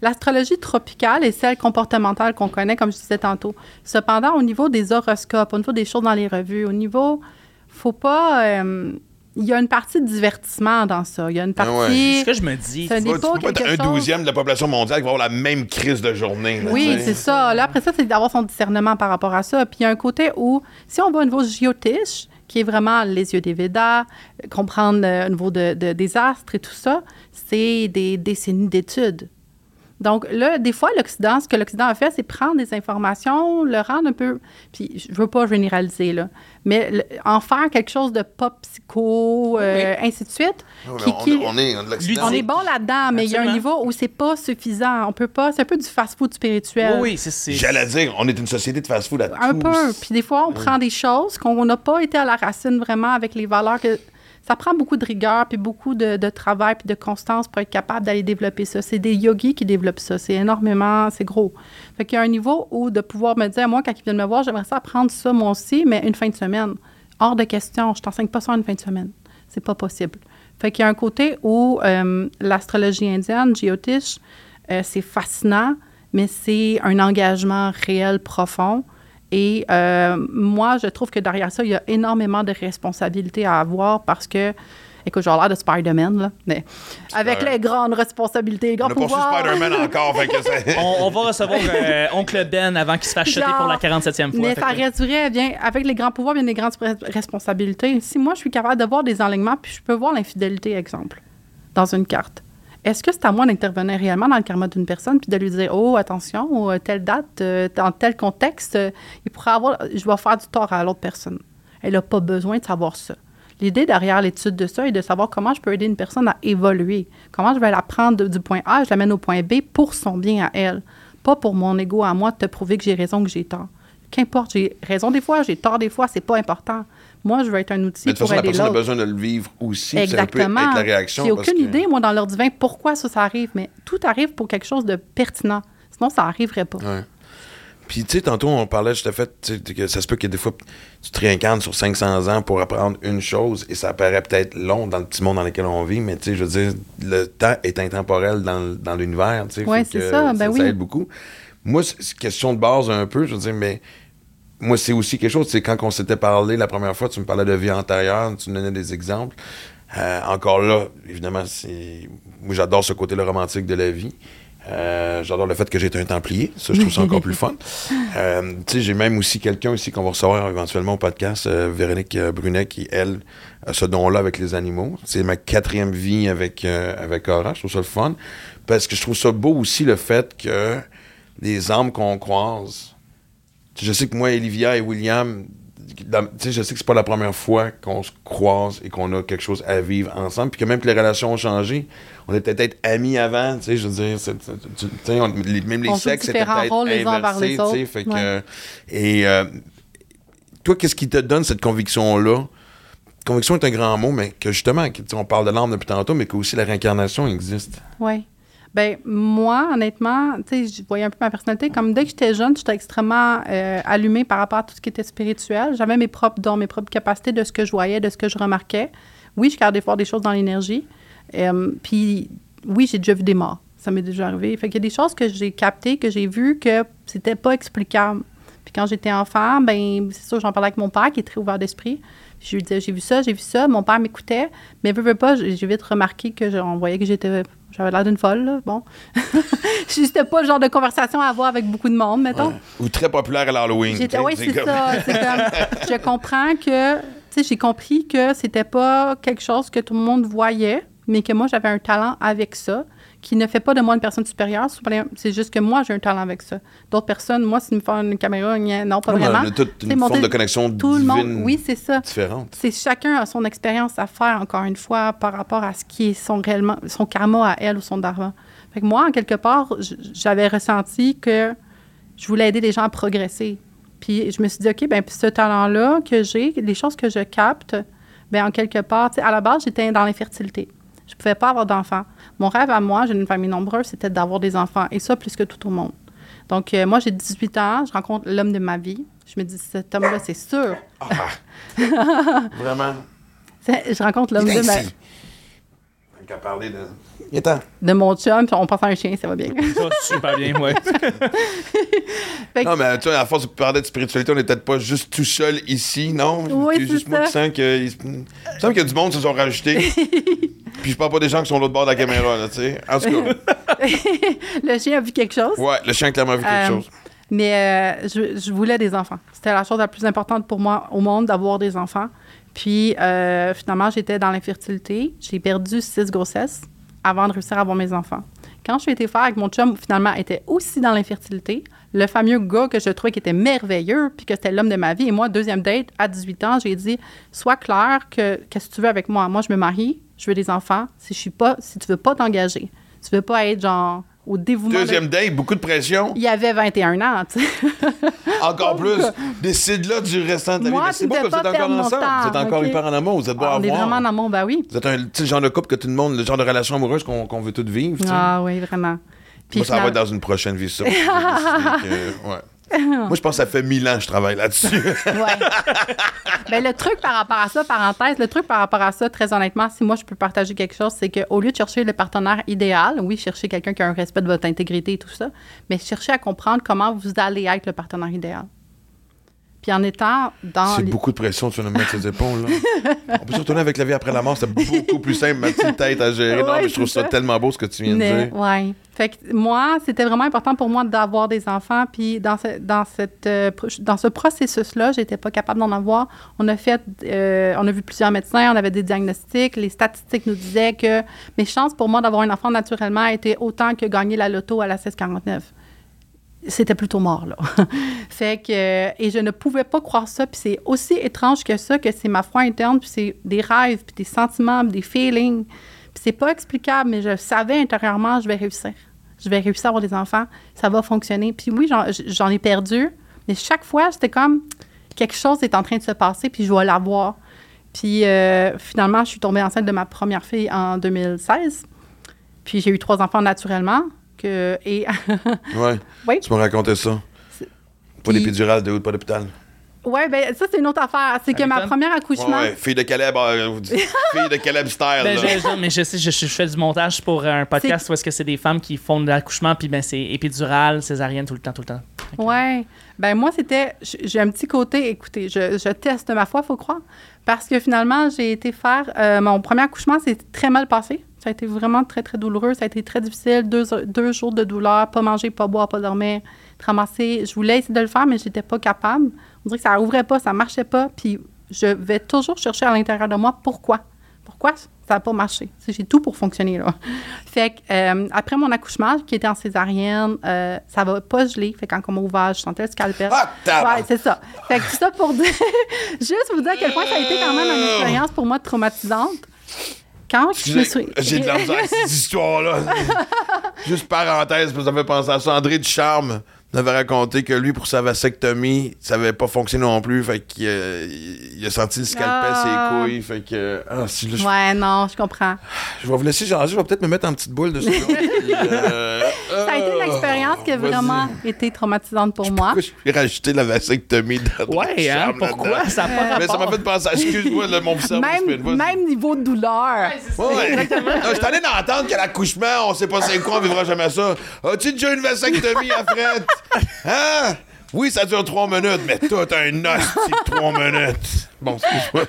l'astrologie tropicale est celle comportementale qu'on connaît, comme je disais tantôt. Cependant, au niveau des horoscopes, au niveau des choses dans les revues, au niveau, faut pas... euh, il y a une partie de divertissement dans ça. Il y a une Ah ouais. partie... C'est ce que je me dis. Ce Tu n'est peux pas pas un chose- douzième de la population mondiale qui va avoir la même crise de journée. là, Oui, c'est ça. Là, après ça, c'est d'avoir son discernement par rapport à ça. Puis il y a un côté où, si on va au niveau géotiche, qui est vraiment les yeux des Védas, euh, comprendre euh, au niveau de, de- des astres et tout ça, c'est des décennies d'études. Donc là, des fois, l'Occident, ce que l'Occident a fait, c'est prendre des informations, le rendre un peu... Puis je veux pas généraliser, là, mais le- en faire quelque chose de pop psycho, euh, ainsi de suite. Qui- on, qui- on est on est de l'Occident. on est bon là-dedans, mais il y a un niveau où c'est pas suffisant. On peut pas... C'est un peu du fast-food spirituel. Oui, oui, c'est. c'est- J'allais dire, on est une société de fast-food à Un tous. peu. Puis des fois, on prend des choses qu'on n'a pas été à la racine vraiment avec les valeurs que. Ça prend beaucoup de rigueur, puis beaucoup de, travail, puis de constance pour être capable d'aller développer ça. C'est des yogis qui développent ça. C'est énormément, c'est gros. Fait qu'il y a un niveau où de pouvoir me dire, moi, quand ils viennent me voir, j'aimerais ça apprendre ça, moi aussi, mais une fin de semaine. Hors de question. Je t'enseigne pas ça une fin de semaine. C'est pas possible. Fait qu'il y a un côté où euh, l'astrologie indienne, Jyotish, euh, c'est fascinant, mais c'est un engagement réel, profond. Et euh, moi, je trouve que derrière ça, il y a énormément de responsabilités à avoir parce que, écoute, j'ai l'air de Spider-Man, là, mais avec les grandes responsabilités, les On grands reçu pouvoirs. Spider-Man encore, fait que c'est... On, on va recevoir euh, Oncle Ben avant qu'il se fasse chuter pour la 47e fois. Mais ça que- reste vrai, bien, avec les grands pouvoirs viennent les grandes res- responsabilités. Si moi, je suis capable de voir des enlignements, puis je peux voir l'infidélité, exemple, dans une carte, est-ce que c'est à moi d'intervenir réellement dans le karma d'une personne, puis de lui dire, oh, attention, euh, telle date, euh, dans tel contexte, euh, il pourrait avoir, je vais faire du tort à l'autre personne. Elle n'a pas besoin de savoir ça. L'idée derrière l'étude de ça est de savoir comment je peux aider une personne à évoluer. Comment je vais la prendre du point A, je l'amène au point B pour son bien à elle. Pas pour mon ego à moi de te prouver que j'ai raison, que j'ai tort. Qu'importe, j'ai raison des fois, j'ai tort des fois, c'est pas important. Moi, je veux être un outil Mais de toute pour façon, la aider personne a besoin de le vivre aussi. Ça peut Exactement. être la réaction. J'ai aucune que- idée, moi, dans l'ordre divin, pourquoi ça, ça arrive, mais tout arrive pour quelque chose de pertinent. Sinon, ça n'arriverait pas. Ouais. Puis, tu sais, tantôt, on parlait, je te fait, tu sais, que ça se peut que des fois, tu te réincarnes sur 500 ans pour apprendre une chose et ça paraît peut-être long dans le petit monde dans lequel on vit, mais tu sais, je veux dire, le temps est intemporel dans, dans l'univers, tu sais. Ouais, c'est ça, ben oui. aide beaucoup. Moi, c'est c'est question de base un peu, je veux dire, mais moi, c'est aussi quelque chose, c'est quand on s'était parlé la première fois, tu me parlais de vie antérieure, tu me donnais des exemples. Euh, encore là, évidemment, c'est moi j'adore ce côté-là romantique de la vie. Euh, j'adore le fait que j'ai été un Templier. Ça, je trouve ça encore plus fun. Euh, tu sais, j'ai même aussi quelqu'un aussi qu'on va recevoir éventuellement au podcast, euh, Véronique Brunet, qui, elle, a ce don-là avec les animaux. C'est ma quatrième vie avec, euh, avec Cora. Je trouve ça le fun. Parce que je trouve ça beau aussi le fait que les âmes qu'on croise. Je sais que moi, Olivia et William, dans- je sais que c'est pas la première fois qu'on se croise et qu'on a quelque chose à vivre ensemble, puis que même que les relations ont changé, on était peut-être amis avant, tu sais, je veux dire, tu on- les- même les On sexes étaient peut-être inversés, tu sais, autres. fait que, Ouais. et euh, toi, qu'est-ce qui te donne cette conviction-là? Conviction est un grand mot, mais que justement, que, on parle de l'âme depuis tantôt, mais qu'aussi la réincarnation existe. Oui. Ben moi, honnêtement, tu sais, je voyais un peu ma personnalité. Comme dès que j'étais jeune, j'étais extrêmement euh, allumée par rapport à tout ce qui était spirituel. J'avais mes propres dons, mes propres capacités de ce que je voyais, de ce que je remarquais. Oui, je gardais fort des choses dans l'énergie. Euh, Puis oui, j'ai déjà vu des morts. Ça m'est déjà arrivé. Fait qu'il y a des choses que j'ai captées, que j'ai vues, que c'était pas explicable. Puis quand j'étais enfant, ben c'est sûr, j'en parlais avec mon père qui est très ouvert d'esprit. Je lui disais, j'ai vu ça, j'ai vu ça. Mon père m'écoutait, mais veux, veux pas, j'ai vite remarqué que on voyait que j'étais, j'avais l'air d'une folle. Là. Bon, c'était pas le genre de conversation à avoir avec beaucoup de monde, mettons. Ou très populaire à l'Halloween. J'étais, oui, c'est comme- ça. Comme, je comprends que, tu sais, j'ai compris que c'était pas quelque chose que tout le monde voyait, mais que moi, j'avais un talent avec ça, qui ne fait pas de moi une personne supérieure. C'est juste que moi, j'ai un talent avec ça. D'autres personnes, moi, s'ils me font une caméra, non, pas Ouais, vraiment. on a toute C'est une forme de connexion Tout le monde, divine oui, c'est ça. différente. C'est chacun a son expérience à faire, encore une fois, par rapport à ce qui est son, réellement, son karma à elle ou son dharma. Fait que moi, en quelque part, j'avais ressenti que je voulais aider les gens à progresser. Puis je me suis dit, OK, ben ce talent-là que j'ai, les choses que je capte, ben en quelque part, à la base, j'étais dans l'infertilité. Je pouvais pas avoir d'enfants. Mon rêve à moi, j'ai une famille nombreuse, c'était d'avoir des enfants. Et ça, plus que tout au monde. Donc, euh, moi, j'ai 18 ans, je rencontre l'homme de ma vie. Je me dis, cet homme-là, c'est sûr. Vraiment. C'est- Je rencontre l'homme de, ma, Ici. Qu'à parler de. De mon chum, on pense à un chien, ça va bien. Ça va super bien, ouais. Que- Non, mais tu vois, à force de parler de spiritualité, on n'est peut-être pas juste tout seul ici, non? Oui, c'est juste moi ça. qui sens que. Il il me semble qu'il y a du monde qui se sont rajoutés. Puis je parle pas des gens qui sont de l'autre bord de la caméra, là, tu sais. En tout cas, le chien a vu quelque chose. ouais, le chien a clairement vu quelque Euh, chose. Mais euh, je, je voulais des enfants. C'était la chose la plus importante pour moi au monde d'avoir des enfants. Puis euh, finalement, j'étais dans l'infertilité. J'ai perdu six grossesses avant de réussir à avoir mes enfants. Quand je suis été faire avec mon chum, finalement, était aussi dans l'infertilité. Le fameux gars que je trouvais qui était merveilleux, puis que c'était l'homme de ma vie. Et moi, deuxième date, à 18 ans, j'ai dit Sois clair que qu'est-ce que tu veux avec moi? Moi, je me marie, je veux des enfants. Si je suis veux pas t'engager, tu veux pas être genre au dévouement. de- Deuxième date, beaucoup de pression. Il y avait 21 ans, tu sais. Encore plus. Décide là du restant de la Moi, vie. C'est devais que vous êtes encore ensemble. temps, Vous êtes encore ok? hyper en amour. Vous êtes beau à On est voir. vraiment en amour, ben oui. Vous êtes un, le genre de couple que tout le monde, le genre de relation amoureuse qu'on qu'on veut tous vivre. tu sais. Ah oui, vraiment. Puis Moi, ça va finalement- être dans une prochaine vie, ça. Que- ouais. Moi, je pense que ça fait mille ans que je travaille là-dessus. Ouais. ben, le truc par rapport à ça, parenthèse, le truc par rapport à ça, très honnêtement, si moi je peux partager quelque chose, c'est qu'au lieu de chercher le partenaire idéal, oui, chercher quelqu'un qui a un respect de votre intégrité et tout ça, mais chercher à comprendre comment vous allez être le partenaire idéal. Puis en étant dans. C'est les- beaucoup de pression viens de mettre ses épaules. Là. On peut se retourner avec la vie après la mort. C'est beaucoup plus simple, ma petite tête à gérer. non, mais je trouve ça ça. tellement beau ce que tu viens de dire. ouais. Que moi, c'était vraiment important pour moi d'avoir des enfants. Puis dans, ce, dans, cette, euh, dans ce processus-là, j'étais pas capable d'en avoir. On a fait, euh, on a vu plusieurs médecins, on avait des diagnostics. Les statistiques nous disaient que mes chances pour moi d'avoir un enfant naturellement étaient autant que gagner la loto à la 1649 c'était plutôt mort, là. fait que, euh, et je ne pouvais pas croire ça, puis c'est aussi étrange que ça, que c'est ma foi interne, puis c'est des rêves, puis des sentiments, puis des feelings. Puis c'est pas explicable, mais je savais intérieurement, je vais réussir. Je vais réussir à avoir des enfants, ça va fonctionner. Puis oui, j'en- ai perdu, mais chaque fois, c'était comme quelque chose est en train de se passer, puis je vais l'avoir. Puis euh, finalement, je suis tombée enceinte de ma première fille en 2016. Puis j'ai eu trois enfants naturellement. Que, et Ouais. Oui. Tu me racontais ça. Pas d'épidurale, de pas d'hôpital? Ouais, ben ça, c'est une autre affaire. C'est que ma première accouchement. ouais. Fille de Caleb, euh, vous dites. fille de Caleb style. Ben, là. je, je- mais je sais, je, je fais du montage pour un podcast où est-ce que c'est des femmes qui font de l'accouchement, puis ben c'est épidural, césarienne tout le temps, tout le temps. Ouais. Ben moi, c'était. J'ai un petit côté. Écoutez, je, je teste ma foi, faut croire. Parce que finalement, j'ai été faire. euh, mon premier accouchement, c'est très mal passé. Ça a été vraiment très, très douloureux. Ça a été très difficile. Deux, deux jours de douleur, pas manger, pas boire, pas dormir, ramasser. Je voulais essayer de le faire, mais j'étais pas capable. On dirait que ça ouvrait pas, ça marchait pas. Puis je vais toujours chercher à l'intérieur de moi pourquoi. Pourquoi ça n'a pas marché? J'ai tout pour fonctionner, là. Fait que, euh, après mon accouchement, qui était en césarienne, euh, ça va pas geler. Fait que quand on m'a ouvert, je sentais le scalpel. Ah, ouais, c'est ça. Fait que tout ça pour dire, juste vous dire à quel point ça a été quand même une expérience pour moi traumatisante. Quand je me suis... J'ai de la misère avec cette histoire-là. Juste parenthèse, parce que ça me fait penser à ça. André Ducharme m'avait raconté que lui, pour sa vasectomie, ça avait pas fonctionné non plus. Fait qu'il euh, il a senti le scalpel Ah. ses couilles. Fait que. Ah, si, là, je, Ouais, non, je comprends. je vais vous laisser changer. Je vais peut-être me mettre en petite boule dessus. Puis, euh, Ça a été une expérience qui a vraiment été traumatisante pour moi. Pourquoi je vais rajouter la vasectomie dans Ouais, hein? Pourquoi? Ça n'a pas Mais ça m'a fait penser. Excuse-moi, là, mon cerveau Même, niveau de douleur. Ouais. Non, Je suis allé d'entendre qu'à l'accouchement, on sait pas c'est quoi, on vivra jamais ça. As-tu déjà une vasectomie à Fred? Hein? Oui, ça dure trois minutes, mais toi, t'as un hostie de trois minutes. Bon, excuse-moi.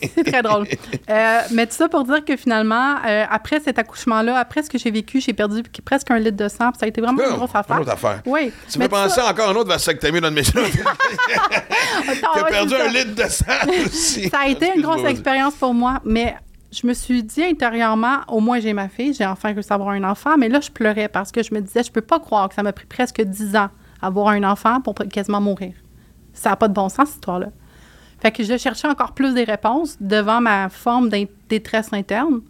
C'est très drôle. Euh, mais tout ça pour dire que finalement, euh, après cet accouchement-là, après ce que j'ai vécu, j'ai perdu presque un litre de sang. Ça a été vraiment une grosse affaire. Une autre affaire. Oui. Tu me penser ça- à encore une autre vasectomie dans le. Attends, T'as ouais, perdu un litre de sang aussi. Ça a été une grosse expérience pour moi, mais je me suis dit intérieurement, au moins j'ai ma fille, j'ai enfin réussi à avoir un enfant, mais là je pleurais parce que je me disais, je peux pas croire que ça m'a pris presque 10 ans à avoir un enfant pour quasiment mourir. Ça n'a pas de bon sens, cette histoire-là. Fait que je cherchais encore plus des réponses devant ma forme d'in- détresse interne.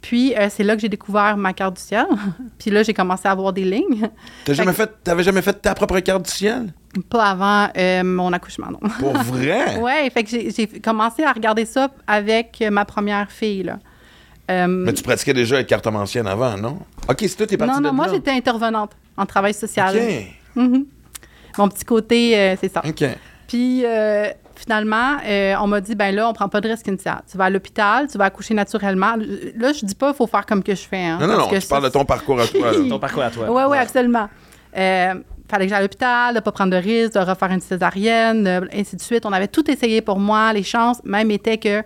Puis euh, c'est là que j'ai découvert ma carte du ciel. Puis là, j'ai commencé à avoir des lignes. T'as jamais Fait t'avais jamais fait ta propre carte du ciel? Pas avant euh, mon accouchement, non. Pour vrai? Ouais, fait que j'ai commencé à regarder ça avec ma première fille, là. Euh, Mais tu pratiquais déjà avec cartomancienne avant, non? OK, c'est toi, t'es parti non, non, de moi, j'étais intervenante en travail social. OK. Mhm. Mon petit côté, euh, c'est ça. OK. Puis, euh, finalement, euh, on m'a dit, ben là, on prend pas de risque initial. Tu vas à l'hôpital, tu vas accoucher naturellement. Là, je dis pas, il faut faire comme que je fais. Hein, Non, non, parce non, que tu ça, parles de ton parcours à toi. Ton parcours à toi. Oui, oui, absolument. Euh, fallait que j'aille à l'hôpital, de pas prendre de risque, de refaire une césarienne, euh, ainsi de suite. On avait tout essayé pour moi. Les chances même étaient que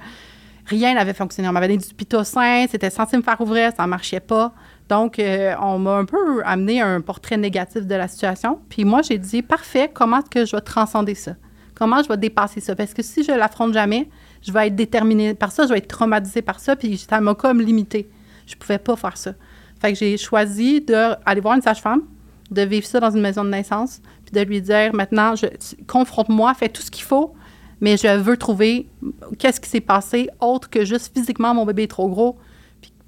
rien n'avait fonctionné. On m'avait donné du pitocin, c'était censé me faire ouvrir, ça marchait pas. Donc, euh, on m'a un peu amené un portrait négatif de la situation. Puis moi, j'ai dit, parfait, comment est-ce que je vais transcender ça? Comment je vais dépasser ça? Parce que si je l'affronte jamais, je vais être déterminée par ça, je vais être traumatisée par ça, puis ça m'a comme limité. Je pouvais pas faire ça. Fait que j'ai choisi d'aller voir une sage-femme, de vivre ça dans une maison de naissance, puis de lui dire maintenant, confronte-moi, fais tout ce qu'il faut, mais je veux trouver qu'est-ce qui s'est passé autre que juste physiquement mon bébé est trop gros,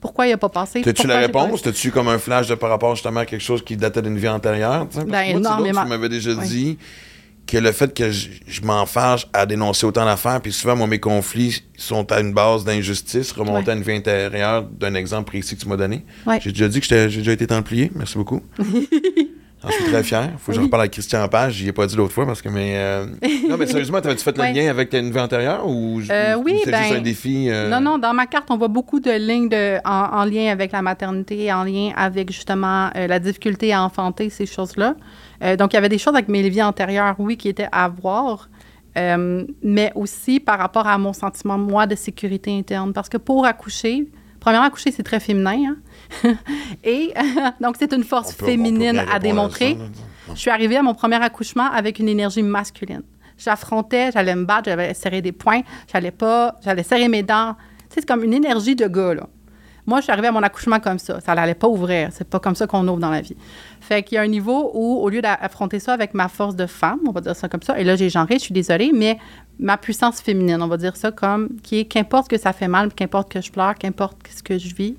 pourquoi il n'a pas passé? T'as-tu la réponse? T'as-tu comme un flash de par rapport justement à quelque chose qui datait d'une vie antérieure? tu sais? Parce que Ben, moi, énormément. Tu m'avais déjà Oui. dit que le fait que je, je m'en fâche à dénoncer autant d'affaires, puis souvent, moi, mes conflits sont à une base d'injustice, remontant Ouais. à une vie intérieure d'un exemple précis que tu m'as donné. Ouais. J'ai déjà dit que j'ai déjà été templier. Merci beaucoup. J'en suis très fier. Faut que je reparle à Christian Page. J'y ai pas dit l'autre fois parce que. Mais, euh, Non, mais sérieusement, t'avais-tu fait le lien avec une vie antérieure ou Euh, oui, c'est juste ben, un défi? euh, Non, non, dans ma carte, on voit beaucoup de lignes de, en, en lien avec la maternité, en lien avec justement euh, la difficulté à enfanter, ces choses-là. Donc, il y avait des choses avec mes vies antérieures, oui, qui étaient à voir, mais aussi par rapport à mon sentiment, moi, de sécurité interne. Parce que pour accoucher, premièrement, accoucher, c'est très féminin. hein. Et donc, c'est une force peut- féminine à démontrer. Je suis arrivée à mon premier accouchement avec une énergie masculine. J'affrontais, j'allais me battre, j'allais serrer des poings, j'allais pas, j'allais serrer mes dents. C'est comme une énergie de gars, là. Moi, je suis arrivée à mon accouchement comme ça. Ça n'allait pas ouvrir. C'est pas comme ça qu'on ouvre dans la vie. Fait qu'il y a un niveau où, au lieu d'affronter ça avec ma force de femme, on va dire ça comme ça, et là, j'ai genré, je suis désolée, mais ma puissance féminine, on va dire ça comme, qui est qu'importe que ça fait mal, qu'importe que je pleure, qu'importe ce que je vis,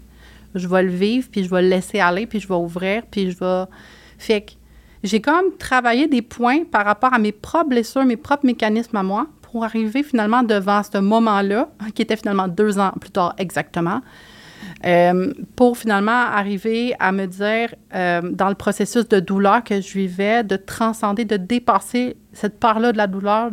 je vais le vivre, puis je vais le laisser aller, puis je vais ouvrir, puis je vais... Fait que j'ai comme travaillé des points par rapport à mes propres blessures, mes propres mécanismes à moi, pour arriver finalement devant ce moment-là, qui était finalement deux ans plus tard exactement, euh, pour finalement arriver à me dire, euh, dans le processus de douleur que je vivais, de transcender, de dépasser cette part-là de la douleur,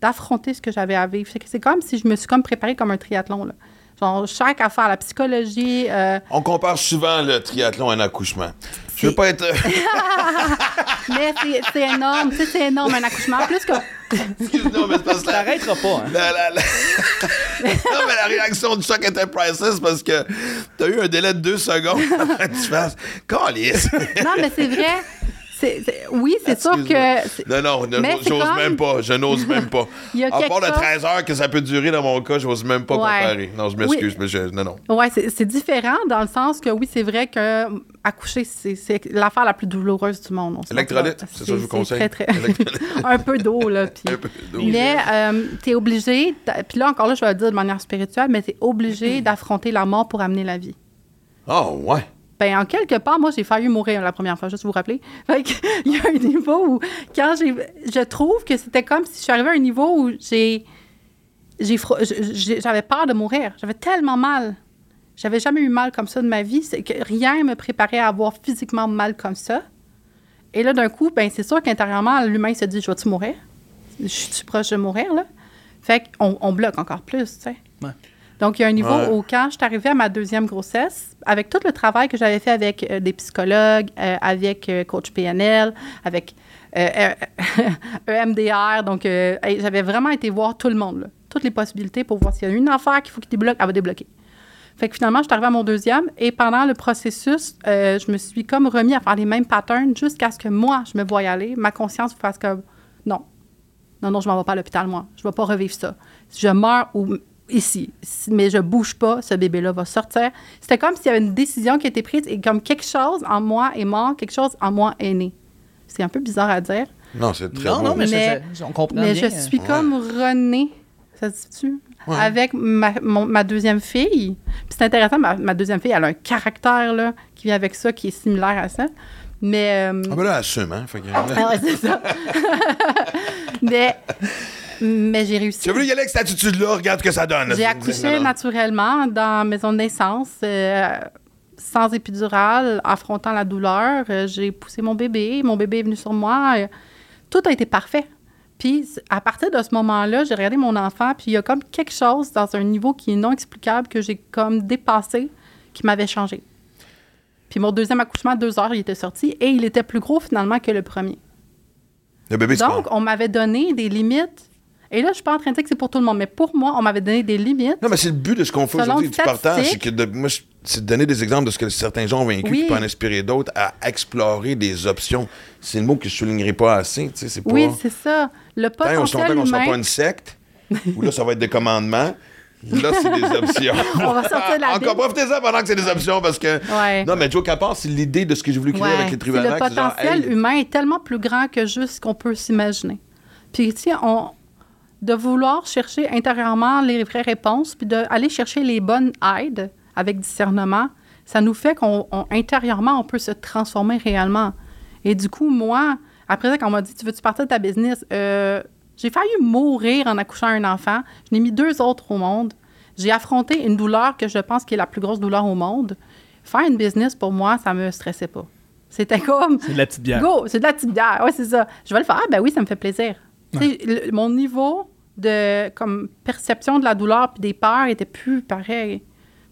d'affronter ce que j'avais à vivre. C'est comme si je me suis comme préparée comme un triathlon. là. Genre, chaque affaire, la psychologie. euh, On compare souvent le triathlon à un accouchement. Je veux pas être. mais c'est- c'est énorme, tu sais, c'est énorme, un accouchement. Plus que. Excuse-moi, mais c'est parce que T'arrêteras pas, hein. la- la- la- non, mais la réaction du choc était priceless parce que t'as eu un délai de deux secondes avant que tu fasses. Calice! Non, mais c'est vrai. C'est- c'est- oui, c'est sûr que. c'est- Non, non, ne- j'ose comme- même pas. Je n'ose même pas. Il y a à part de chose- 13 heures que ça peut durer dans mon cas, j'ose même pas Ouais. comparer. Non, je m'excuse, Oui. mais je. Non, non. Ouais, c'est différent dans le sens que oui, c'est vrai que accoucher, c'est l'affaire la plus douloureuse du monde. Électrolyte, c'est ça que je vous conseille. Très, très... Un peu d'eau, là. Puis... Un peu d'eau. Mais euh, t'es obligé, t'a- puis là encore là, je vais le dire de manière spirituelle, mais t'es obligé d'affronter la mort pour amener la vie. Oh, ouais. Ben, en quelque part, moi, j'ai failli mourir la première fois, juste vous rappeler. Fait il y a un niveau où, quand j'ai. Je trouve que c'était comme si je suis arrivée à un niveau où j'ai. J'avais peur de mourir. J'avais tellement mal. J'avais jamais eu mal comme ça de ma vie. Que rien me préparait à avoir physiquement mal comme ça. Et là, d'un coup, ben, c'est sûr qu'intérieurement, l'humain se dit Je vais-tu mourir? Je suis proche de mourir, là? Fait qu'on on bloque encore plus, tu sais. Donc, il y a un niveau Ouais. où, quand je suis arrivée à ma deuxième grossesse, avec tout le travail que j'avais fait avec euh, des psychologues, euh, avec euh, coach PNL, avec EMDR, donc euh, hey, j'avais vraiment été voir tout le monde, là, toutes les possibilités pour voir s'il y a une affaire qu'il faut qu'il débloque, elle va débloquer. Fait que finalement, je suis arrivée à mon deuxième et pendant le processus, je me suis comme remis à faire les mêmes patterns jusqu'à ce que moi, je me voie y aller, ma conscience fasse comme non, non, non, je m'en vais pas à l'hôpital, moi. Je vais pas revivre ça. Si je meurs ou ici, mais je bouge pas, ce bébé-là va sortir. C'était comme s'il y avait une décision qui a été prise et comme quelque chose en moi est mort, quelque chose en moi est né. C'est un peu bizarre à dire, Non, c'est très Non, beau. non, mais, Mais- je- je- on comprend mais bien. je suis comme renée, ça se dit-tu? Ouais. Avec ma, mon- ma deuxième fille. Puis c'est intéressant, ma, ma deuxième fille, elle a un caractère là, qui vient avec ça, qui est similaire à ça. Mais. euh, Ah, ben là, assume, hein. Fait que- ah ouais, c'est ça. mais mais j'ai réussi. Tu as voulu y aller avec cette attitude-là, regarde ce que ça donne. J'ai accouché non. naturellement dans la maison de naissance, euh, sans épidural, affrontant la douleur. Euh, j'ai poussé mon bébé, mon bébé est venu sur moi. euh, tout a été parfait. Puis à partir de ce moment-là, j'ai regardé mon enfant, puis il y a comme quelque chose dans un niveau qui est non explicable que j'ai comme dépassé, qui m'avait changé. Puis mon deuxième accouchement, à deux heures, il était sorti et il était plus gros finalement que le premier. Le bébé, c'est Donc, on m'avait donné des limites. Et là, je suis pas en train de dire que c'est pour tout le monde, mais pour moi, on m'avait donné des limites. Non, mais c'est le but de ce qu'on fait aujourd'hui du partage. C'est que de- moi, c'est de donner des exemples de ce que certains gens ont vécu Oui. qui en inspirer d'autres à explorer des options. C'est le mot que je soulignerai pas assez. tu sais, C'est pas. Oui, c'est ça. Le et on se potentiel longtemps qu'on sera humain. pas une secte, où là, ça va être des commandements. Là, c'est des options. On va sortir de la Encore profitez-en pendant que c'est des options parce que. Ouais. Non, mais Joe Capard, c'est l'idée de ce que j'ai voulu créer Ouais. avec les tribunaux. le potentiel humain est tellement plus grand que juste ce qu'on peut s'imaginer. Puis, tu sais, on, de vouloir chercher intérieurement les vraies réponses, puis d'aller chercher les bonnes aides avec discernement, ça nous fait qu'on, on- intérieurement, on peut se transformer réellement. Et du coup, moi, après ça, quand on m'a dit, tu veux-tu partir de ta business? Euh, j'ai failli mourir en accouchant un enfant. Je n'ai mis deux autres au monde. J'ai affronté une douleur que je pense qui est la plus grosse douleur au monde. Faire une business, pour moi, ça me stressait pas. C'était comme, C'est de la petite bière. Go, c'est de la petite bière. Oui, c'est ça. Je vais le faire. Ben oui, ça me fait plaisir. Le- mon niveau de comme perception de la douleur puis des peurs était plus pareil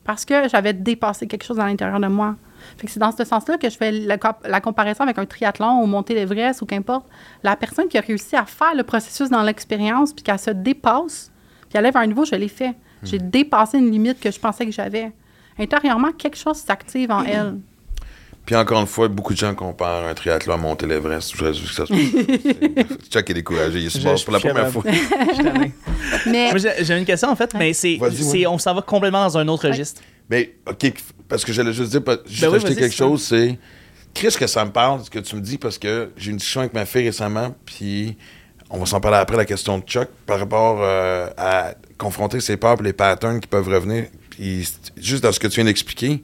parce que j'avais dépassé quelque chose à l'intérieur de moi. Fait que c'est dans ce sens-là que je fais la, comp- la comparaison avec un triathlon ou monter l'Everest ou qu'importe. La personne qui a réussi à faire le processus dans l'expérience puis qu'elle se dépasse puis elle lève à un niveau, je l'ai fait. J'ai dépassé une limite que je pensais que j'avais. Intérieurement, quelque chose s'active en elle. Puis encore une fois, beaucoup de gens comparent un triathlon à monter l'Everest. Je voudrais juste que ça se Chuck est découragé. Il mort je pour la première fois. Mais j'ai une question, en fait, mais c'est, on s'en va complètement dans un autre registre. Mais, OK, parce que j'allais juste dire, juste Ben ajouter quelque chose, c'est. Chris, que ça me parle, ce que tu me dis, parce que j'ai une discussion avec ma fille récemment, puis on va s'en parler après, la question de Chuck, par rapport euh, à confronter ses peurs et les patterns qui peuvent revenir. Puis juste dans ce que tu viens d'expliquer,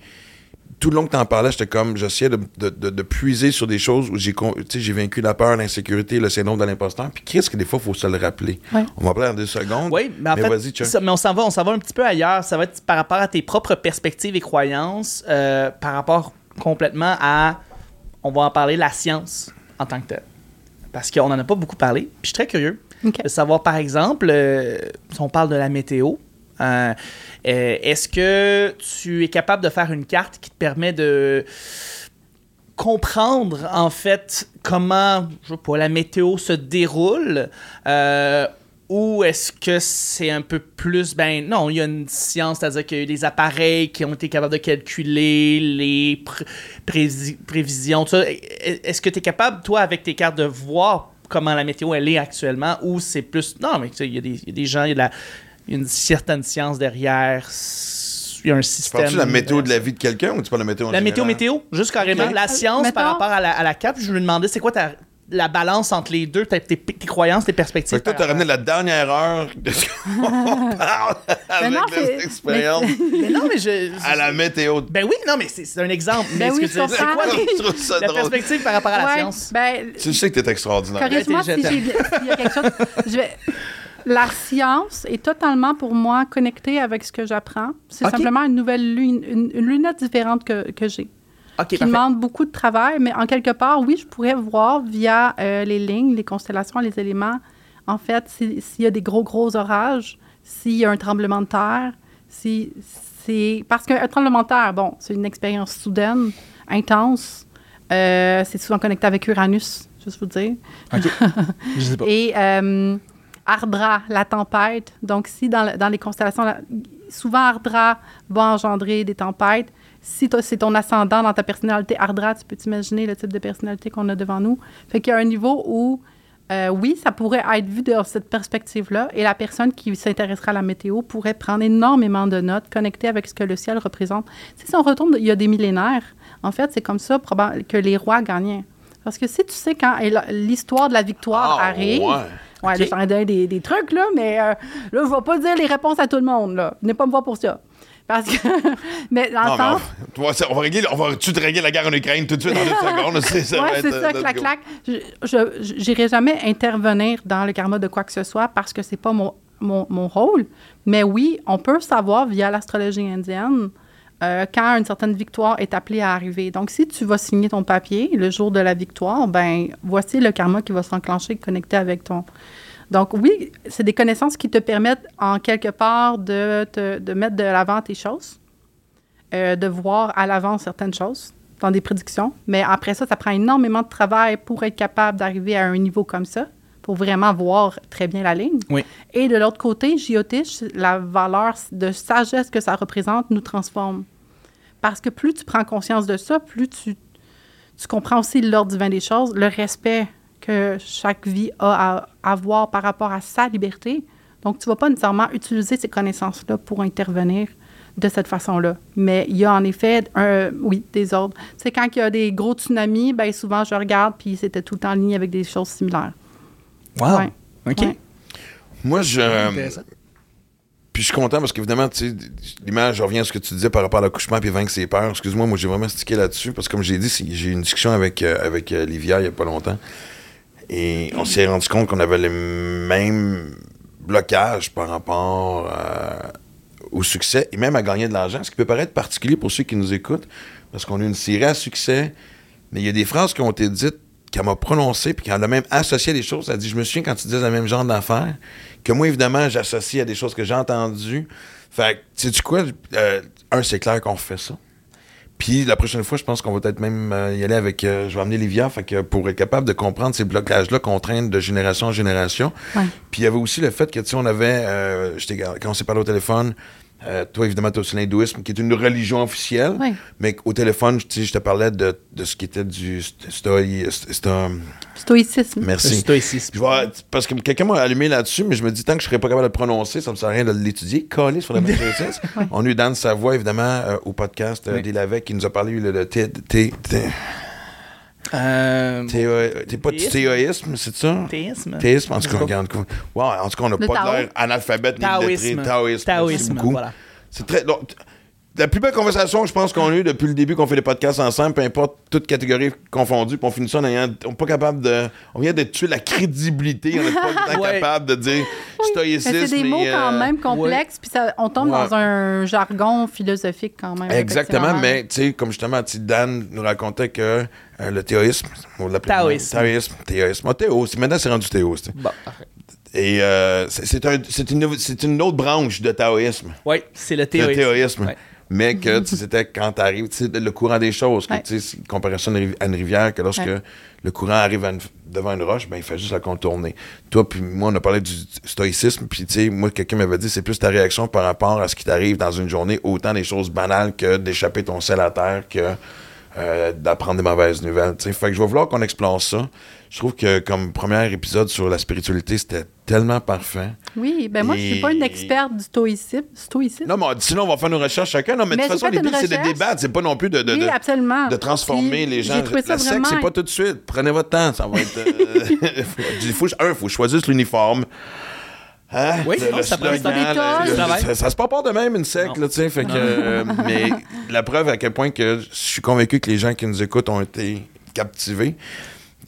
tout le long que tu en parlais, j'étais comme, j'essayais de, de, de- de puiser sur des choses où j'ai tu j'ai vaincu la peur, l'insécurité, le syndrome de l'imposteur. Puis Chris, que des fois, il faut se le rappeler. Ouais. On va en parler en deux secondes. Oui, mais en fait, vas-y, Chuck. ça- mais on s'en va, on s'en va un petit peu ailleurs. Ça va être par rapport à tes propres perspectives et croyances, euh, par rapport complètement à, on va en parler, la science en tant que telle. Parce qu'on n'en a pas beaucoup parlé. Puis je suis très curieux de savoir, par exemple, euh, si on parle de la météo, Euh, euh, Est-ce que tu es capable de faire une carte qui te permet de comprendre en fait comment je sais pas, la météo se déroule euh, ou est-ce que c'est un peu plus ben non il y a une science c'est-à-dire qu'il y a eu des appareils qui ont été capables de calculer les prévisions. E- est-ce que tu es capable toi avec tes cartes de voir comment la météo elle est actuellement ou c'est plus non mais il y, a des- gens il y a la- y a une certaine science derrière il y a un Tu système parles-tu de la météo de la vie de quelqu'un ou tu parles de la météo en la météo, général? météo, juste carrément. Ok. La science Mettons- par rapport à la, à la carte, je lui demandais c'est quoi ta, la balance entre les deux, tes, tes- tes croyances, tes perspectives. Fait que toi, t'as ramené la dernière heure de ce qu'on parle avec non, c'est- l'expérience Mais non, mais je. à la météo. Ben oui, non, mais c'est un exemple. Ben mais ce oui, que je tu- c'est quoi Je trouve ça la drôle. perspective par rapport à la Ouais, science? ben, Tu sais que t'es extraordinaire. Corrige-moi si Intelligente. j'ai- s'il y a quelque chose. Je vais- La science est totalement pour moi connectée avec ce que j'apprends. C'est Ok. simplement une nouvelle lune, une, une lunette différente que, que j'ai, Ok, qui parfait. demande beaucoup de travail, mais en quelque part, oui, je pourrais voir via euh, les lignes, les constellations, les éléments, en fait, si- s'il y a des gros, gros orages, s'il y a un tremblement de terre, si c'est... Parce qu'un tremblement de terre, bon, c'est une expérience soudaine, intense. Euh, c'est souvent connecté avec Uranus, juste vous dire. Je sais pas. Et euh, Ardra, la tempête. Donc, si dans, dans les constellations, la- souvent Ardra va engendrer des tempêtes. Si c'est ton ascendant dans ta personnalité Ardra, tu peux t'imaginer le type de personnalité qu'on a devant nous. Fait qu'il y a un niveau où, euh, oui, ça pourrait être vu de cette perspective-là. Et la personne qui s'intéressera à la météo pourrait prendre énormément de notes connectées avec ce que le ciel représente. Tu sais, si on retourne il y a des millénaires, en fait, c'est comme ça que les rois gagnaient. Parce que si tu sais quand l'histoire de la victoire Ah, arrive, ouais. Ouais, là, je t'en donne des, des trucs, là, mais euh, là, je vais pas dire les réponses à tout le monde, là. Venez pas me voir pour ça. Parce que... mais dans Non, sens... on, va- on va régler, on va tout régler la guerre en Ukraine tout de suite en deux secondes. C'est ça, Ouais, c'est ça, euh, clac, clac. Je n'irai jamais intervenir dans le karma de quoi que ce soit parce que c'est pas mon, mon, mon rôle. Mais oui, on peut savoir via l'astrologie indienne euh, quand une certaine victoire est appelée à arriver. Donc, si tu vas signer ton papier le jour de la victoire, ben voici le karma qui va s'enclencher connecté avec ton... Donc, oui, c'est des connaissances qui te permettent, en quelque part, de, mettre de l'avant tes choses, euh, de voir à l'avance certaines choses dans des prédictions. Mais après ça, ça prend énormément de travail pour être capable d'arriver à un niveau comme ça, pour vraiment voir très bien la ligne. Oui. Et de l'autre côté, Jyotish, la valeur de sagesse que ça représente nous transforme. Parce que plus tu prends conscience de ça, plus tu, tu comprends aussi l'ordre divin des choses, le respect que chaque vie a à avoir par rapport à sa liberté. Donc, tu ne vas pas nécessairement utiliser ces connaissances-là pour intervenir de cette façon-là. Mais il y a en effet, un, oui, des ordres. Sais, quand il y a des gros tsunamis, ben souvent, je regarde, puis c'était tout le temps en ligne avec des choses similaires. Wow. Ouais. OK. Ouais. Moi, je. Intéressant. Puis je suis content parce qu'évidemment, tu sais, l'image, je reviens à ce que tu disais par rapport à l'accouchement puis vaincre ses peurs. Excuse-moi, moi, j'ai vraiment stické là-dessus parce que, comme j'ai dit, j'ai eu une discussion avec, euh, avec euh, Livia il n'y a pas longtemps. Et on s'est rendu compte qu'on avait les mêmes blocages par rapport euh, au succès et même à gagner de l'argent, ce qui peut paraître particulier pour ceux qui nous écoutent parce qu'on a une série à succès, mais il y a des phrases qui ont été dites qu'elle m'a prononcées puis qu'elle a même associé des choses. Elle a dit Je me souviens quand tu disais le même genre d'affaires, que moi, évidemment, j'associe à des choses que j'ai entendues. Fait que, sais-tu quoi Euh, Un, c'est clair qu'on fait ça. Puis la prochaine fois, je pense qu'on va peut-être même euh, y aller avec. euh, je vais amener Livia, fait que pour être capable de comprendre ces blocages-là qu'on traîne de génération en génération. Puis il y avait aussi le fait que, tu sais, on avait. quand on s'est parlé au téléphone, euh, toi, évidemment, tu as aussi l'hindouisme, qui est une religion officielle. Ouais. Mais au téléphone, tu sais, je te parlais de, de ce qui était du sto- stoi- sto- Stoïcisme. Le Merci. stoïcisme. Parce que quelqu'un m'a allumé là-dessus, mais je me dis, tant que je serais pas capable de le prononcer, ça me sert à rien de l'étudier. Coller sur la Massachusetts. On a eu Dan Savoie, évidemment, euh, au podcast euh, Oui. des Lavec, qui nous a parlé le, le thé- thé- thé- Euh, théo- t'es pas du Théisme. théoïsme, c'est ça? Théisme. Théisme, en tout cas, regarde. Wow, en tout cas, on n'a pas l'air analphabète ni lettré. Taoïsme. Taoïsme. Voilà. C'est très. donc, la plus belle conversation, je pense, qu'on a eue depuis le début qu'on fait des podcasts ensemble, peu importe toute catégorie confondue, puis on finit ça en ayant. On n'est pas capable de. On vient de tuer la crédibilité, on n'est pas le temps Ouais. capable de dire stoïcisme. Mais c'est des mots quand euh, même complexes, puis ça- on tombe Ouais. dans un jargon philosophique quand même. Exactement, mais tu sais, comme justement, Dan nous racontait que euh, le théoïsme, on l'appelait Taoïsme. Taoïsme, théoïsme. Ah, théo, maintenant c'est rendu théo. Bon, parfait. Et euh, c'est un- c'est une, c'est une autre branche de taoïsme. Oui, c'est le Le théorisme. théoïsme. Ouais. Mais que c'était quand tu arrives, le courant des choses. Que, Ouais. ça à une rivière, que lorsque Ouais. le courant arrive à une- devant une roche, ben, il fait juste la contourner. Toi, puis moi, on a parlé du stoïcisme, puis tu sais, moi, quelqu'un m'avait dit, c'est plus ta réaction par rapport à ce qui t'arrive dans une journée, autant des choses banales que d'échapper ton sel à terre, que euh, d'apprendre des mauvaises nouvelles. tu sais. Fait que je vais vouloir qu'on explore ça. Je trouve que comme premier épisode sur la spiritualité, c'était tellement parfait. Oui, ben moi, je suis pas une Et- experte du stoïcisme. stoïcisme. Non, mais sinon, on va faire nos recherches chacun. Non, mais, de toute façon, l'idée, c'est de débattre. C'est pas non plus de, de, oui, de- transformer Puis, les gens. Trouvé ça La secte, vraiment... c'est pas tout de suite. Prenez votre temps. Ça va être. euh, il faut, un, il faut choisir l'uniforme. Hein? Oui, Le- non, le ça prend des ça, ça se passe pas de même, une secte, Non. là, tu sais. Fait que, euh, mais la preuve à quel point que je suis convaincu que les gens qui nous écoutent ont été captivés.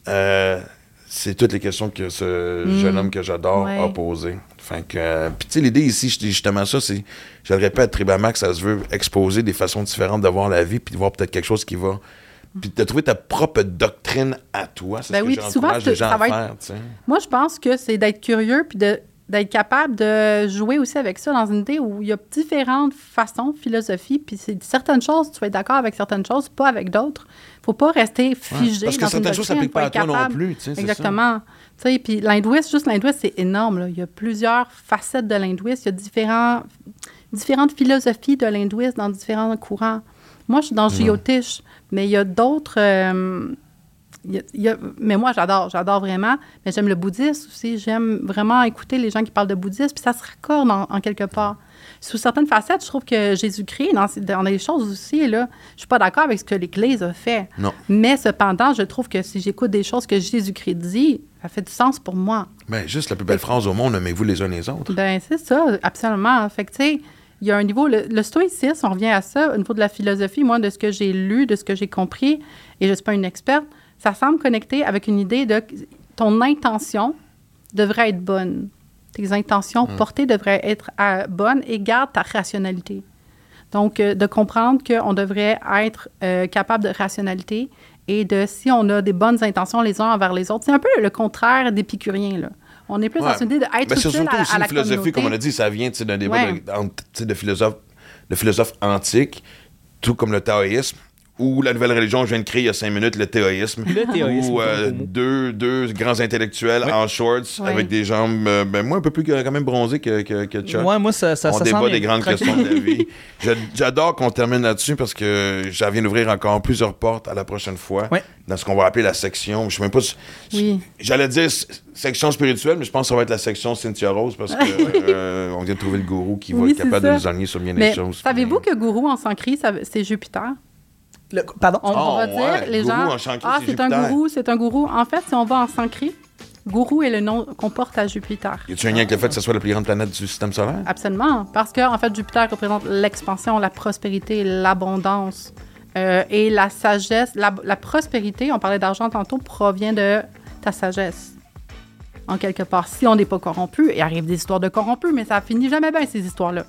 Euh, c'est toutes les questions que ce jeune homme que j'adore a Mm. Posées. Fait que, euh, puis tu sais, l'idée ici, justement ça, c'est, je le répète, Tribamax, ça se veut exposer des façons différentes de voir la vie, puis de voir peut-être quelque chose qui va, puis de trouver ta propre doctrine à toi. C'est Ben ce oui, que puis souvent, j'encourage c'est- les gens ça à va être- faire. Moi, je pense que c'est d'être curieux puis de- d'être capable de jouer aussi avec ça dans une idée où il y a différentes façons, philosophies, puis c'est certaines choses, tu vas être d'accord avec certaines choses, pas avec d'autres. Faut pas rester figé Parce que dans certaines choses doctrine, s'appliquent pas à toi non plus, tu sais, c'est ça. Exactement. Tu sais, puis l'hindouisme, juste l'hindouisme, c'est énorme. là. Il y a plusieurs facettes de l'hindouisme. Il y a différents, différentes philosophies de l'hindouisme dans différents courants. Moi, je suis dans le Jyotish, mais il y a d'autres... euh, il y a- il y a- mais moi, j'adore, j'adore vraiment. Mais j'aime le bouddhisme aussi. J'aime vraiment écouter les gens qui parlent de bouddhisme. Puis ça se raccorde en, en quelque part. Sous certaines facettes, je trouve que Jésus-Christ, dans, dans des choses aussi, là, je suis pas d'accord avec ce que l'Église a fait. Non. Mais cependant, je trouve que si j'écoute des choses que Jésus-Christ dit, ça fait du sens pour moi. Ben, juste la plus belle phrase au monde, aimez-vous les uns les autres. Ben c'est ça, absolument. Fait que, tu sais, il y a un niveau, le, le stoïcisme, on revient à ça, au niveau de la philosophie, moi, de ce que j'ai lu, de ce que j'ai compris, et je ne suis pas une experte, ça semble connecté avec une idée de ton intention devrait être bonne. Tes intentions portées devraient être euh, bonnes et garde ta rationalité. Donc, euh, de comprendre qu'on devrait être euh, capable de rationalité et de, si on a des bonnes intentions les uns envers les autres, c'est un peu le contraire d'épicurien, là. On est plus Ouais. dans une idée d'être Ben, c'est surtout à, aussi à une la philosophie, communauté. comme on a dit, ça vient d'un débat Ouais. de, de philosophes, de philosophes antiques, tout comme le taoïsme, ou la nouvelle religion que je viens de créer il y a cinq minutes, le théoïsme. Le théoïsme, Ou euh, deux, deux grands intellectuels en shorts Ouais. avec des jambes, euh, ben, moi, un peu plus quand même bronzées que, que, que Chuck. Ouais, moi, ça, ça, on ça débat sent des grandes Tranquille. questions de la vie. Je- J'adore qu'on termine là-dessus parce que j'en viens d'ouvrir encore plusieurs portes à la prochaine fois Ouais. dans ce qu'on va appeler la section. Je sais même pas. si- Oui. J'allais dire section spirituelle, mais je pense que ça va être la section Cynthia Rose parce que euh, on vient de trouver le gourou qui va Oui, être capable de ça. nous aligner sur bien Mais des choses. savez-vous que gourou en sanskrit, ça- c'est Jupiter? Le- pardon? On, Oh, va dire, ouais, les gourou gens, ah, c'est un Jupiter. gourou, c'est un gourou. En fait, si on va en sanskrit, gourou est le nom qu'on porte à Jupiter. Y a-tu un lien avec le fait que ce soit la plus grande planète du système solaire? Absolument. Parce que, en fait, Jupiter représente l'expansion, la prospérité, l'abondance euh, et la sagesse. La, la prospérité, on parlait d'argent tantôt, provient de ta sagesse. En quelque part. Si on n'est pas corrompu, il arrive des histoires de corrompus, mais ça finit jamais bien, ces histoires-là.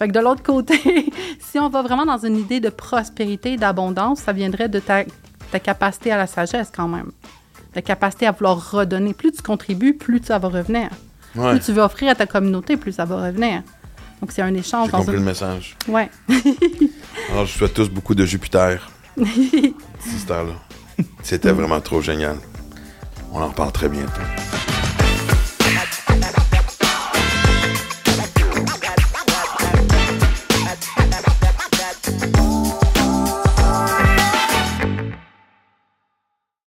Fait que de l'autre côté, si on va vraiment dans une idée de prospérité, d'abondance, ça viendrait de ta, ta capacité à la sagesse quand même. Ta capacité à vouloir redonner. Plus tu contribues, plus ça va revenir. Ouais. Plus tu veux offrir à ta communauté, plus ça va revenir. Donc, c'est un échange. J'ai compris une- le message. Ouais. Alors, je souhaite tous beaucoup de Jupiter. cette. C'était vraiment trop génial. On en reparle très bientôt.